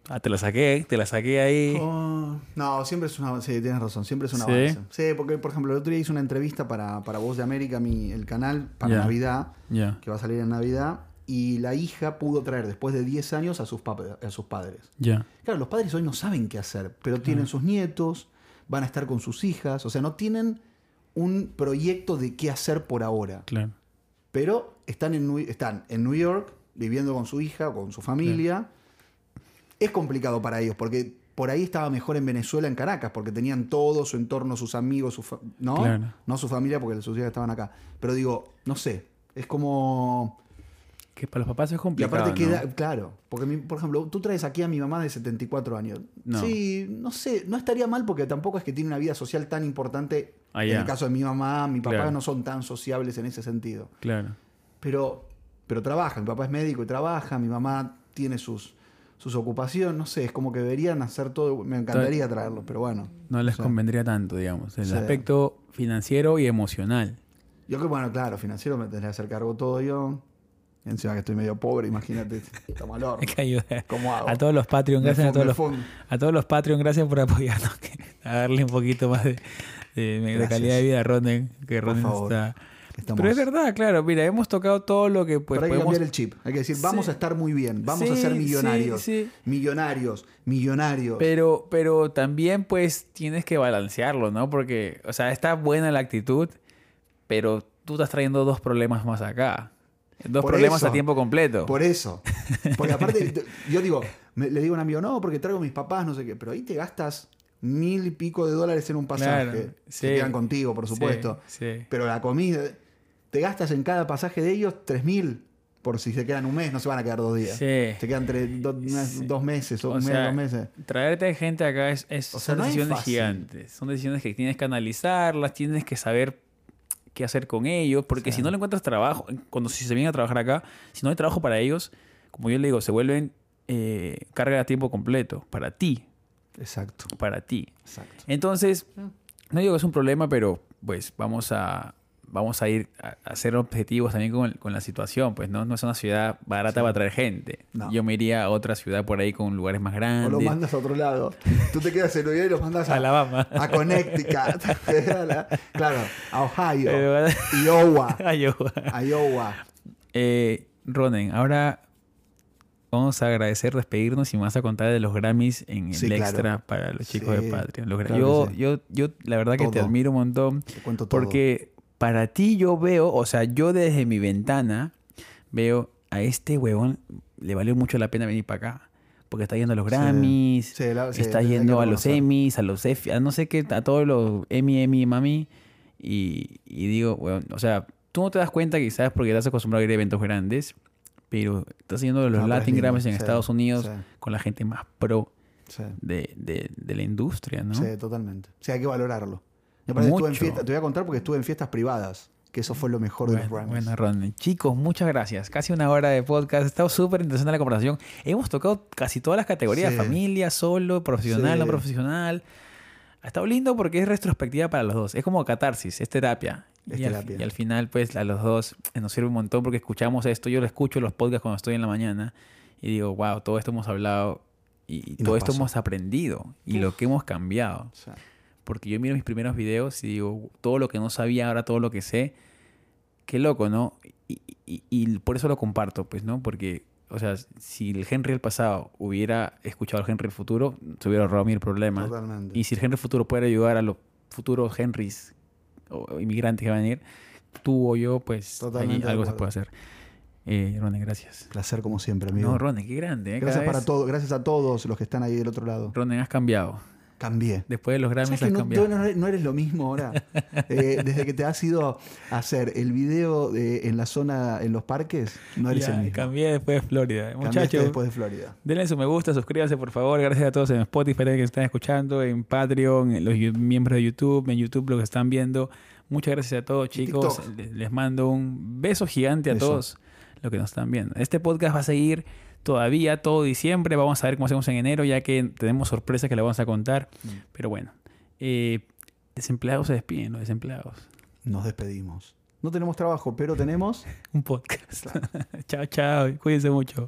Ah, te la saqué, te la saqué ahí. Oh, no, siempre es una. Sí, tienes razón, siempre es un ¿Sí? avance. Sí, porque, por ejemplo, el otro día hice una entrevista para, para Voz de América, mi, el canal, para. Navidad, Ya, que va a salir en Navidad, y la hija pudo traer después de 10 años a sus, a sus padres. ya. Claro, los padres hoy no saben qué hacer, pero tienen sus nietos, van a estar con sus hijas, o sea, no tienen un proyecto de qué hacer por ahora. Claro. pero están en, New- están en New York viviendo con su hija, con su familia. Es complicado para ellos porque por ahí estaba mejor en Venezuela, en Caracas, porque tenían todo su entorno, sus amigos, su ¿no? Claro. No su familia porque sus hijas estaban acá. Pero digo, no sé, es como... Que para los papás es Y complicado. aparte ¿no? queda, claro, porque mi- por ejemplo, tú traes aquí a mi mamá de 74 años. No. Sí, no sé, no estaría mal porque tampoco es que tiene una vida social tan importante. Ah, en el caso de mi mamá, mi papá Claro. no son tan sociables en ese sentido. Claro. Pero, pero trabaja, mi papá es médico y trabaja, mi mamá tiene sus, sus ocupaciones, no sé, es como que deberían hacer todo, me encantaría traerlos, pero bueno. No les convendría tanto, digamos. El aspecto financiero y emocional. Yo que bueno, claro, financiero me tendría que hacer cargo todo yo. Encima que estoy medio pobre, imagínate, está mal. Hay que ayudar. ¿Cómo hago? A todos los Patreon, gracias a todos los, a todos los Patreon, gracias por apoyarnos. a darle un poquito más de, de- calidad de vida a Ronen. Que Ronen está. Estamos- Pero es verdad, claro. Mira, hemos tocado todo lo que pues, Pero hay que podemos. cambiar el chip. Hay que decir, vamos Sí. a estar muy bien, vamos a ser millonarios. sí. Millonarios, millonarios. Pero, pero también, pues, tienes que balancearlo, ¿no? Porque, o sea, está buena la actitud, pero tú estás trayendo dos problemas más acá. Dos Por problemas eso. a tiempo completo. Por eso. Porque aparte, yo digo, me- le digo a un amigo, no, porque traigo a mis papás, no sé qué, pero ahí te gastas mil y pico de dólares en un pasaje. Claro, que sí. quedan contigo, por supuesto. Sí, sí. Pero la comida, te gastas en cada pasaje de ellos tres mil. Por si se quedan un mes, no se van a quedar dos días. Sí. Se quedan tres- do- unas- Sí. dos meses o O un mes, sea, dos meses. Traerte gente acá es, es- O sea, son no decisiones gigantes. Son decisiones que tienes que analizarlas, tienes que saber qué hacer con ellos, porque si no le encuentras trabajo, cuando si se vienen a trabajar acá, si no hay trabajo para ellos, como yo le digo, se vuelven eh, carga a tiempo completo para ti, Exacto. para ti. Exacto. Entonces, no digo que es un problema, pero pues vamos a vamos a ir a, a ser objetivos también con, la situación, pues no, no es una ciudad barata Sí. para traer gente. No. Yo me iría a otra ciudad por ahí con lugares más O grandes. lo mandas a otro lado. Tú te quedas en Nueva y los mandas a, Alabama. a Connecticut. claro, a Ohio. Pero- Iowa. Iowa. Iowa. Eh, Ronen, ahora vamos a agradecer, despedirnos y vas a contar de los Grammys en el claro. extra para los chicos Sí, de Patreon. Los claro yo, sí. yo, yo, la verdad que te admiro un montón. Te cuento todo. Porque para ti yo veo, o sea, yo desde mi ventana veo a este huevón, le valió mucho la pena venir para acá. Porque está yendo a los. Grammys, Sí, la- sí, está yendo a los. Emmys, a los F, a no sé qué, a todos los Emmy, Emmy, Mami. Y, y digo, bueno, o sea, tú no te das cuenta quizás porque estás acostumbrado a ir a eventos grandes, pero estás yendo a los No, Latin Grammys en Estados Unidos con la gente más pro de, de- de la industria, ¿no? sí, totalmente. Sí, hay que valorarlo. Yo aparte estuve en Mucho. fiesta- te voy a contar porque estuve en fiestas privadas, que eso fue lo mejor de los Bueno, Grammys. bueno, Ron. Chicos, muchas gracias. Casi una hora de podcast. Ha estado súper interesante la conversación. Hemos tocado casi todas las categorías. Sí. Familia, solo, profesional, Sí. no profesional. Ha estado lindo porque es retrospectiva para los dos. Es como catarsis, es terapia. Es y, al, y al final, pues, a los dos nos sirve un montón porque escuchamos esto. Yo lo escucho en los podcasts cuando estoy en la mañana y digo, wow, todo esto hemos hablado y, Y todo esto hemos aprendido y lo que hemos cambiado. O sea, Porque yo miro mis primeros videos y digo, todo lo que no sabía, ahora todo lo que sé. Qué loco, ¿no? Y, y- y por eso lo comparto, pues, ¿no? Porque, o sea, si el Henry del pasado hubiera escuchado al Henry del futuro, se hubiera ahorrado mil problemas. totalmente. Y si el Henry del futuro puede ayudar a los futuros Henrys o inmigrantes que van a venir, tú o yo, pues, ahí algo se puede hacer. Eh, Ronnie, gracias. Placer como siempre, amigo. No, Ronnie, qué grande. ¿eh? gracias para vez- todo, gracias a todos los que están ahí del otro lado. Ronen, has cambiado. Cambié. Después de los Grammys ¿Sabes has no, cambiado. no eres- no eres lo mismo ahora? Eh, desde que te has ido a hacer el video de- en la zona, en los parques, no eres Ya, el mismo. cambié después de Florida. Cambiaste Muchachos, después de Florida. denle su me gusta, suscríbanse por favor. Gracias a todos en Spotify que están escuchando, en Patreon, en los miembros de YouTube, en YouTube lo que están viendo. Muchas gracias a todos, chicos. Les, mando un beso gigante a todos los que nos están viendo. Este podcast va a seguir todavía todo diciembre. Vamos a ver cómo hacemos en enero, ya que tenemos sorpresas que le vamos a contar. Mm. Pero bueno, eh, desempleados se despiden, los desempleados. Nos despedimos. No tenemos trabajo, pero tenemos Un podcast. chao, chao. Cuídense mucho.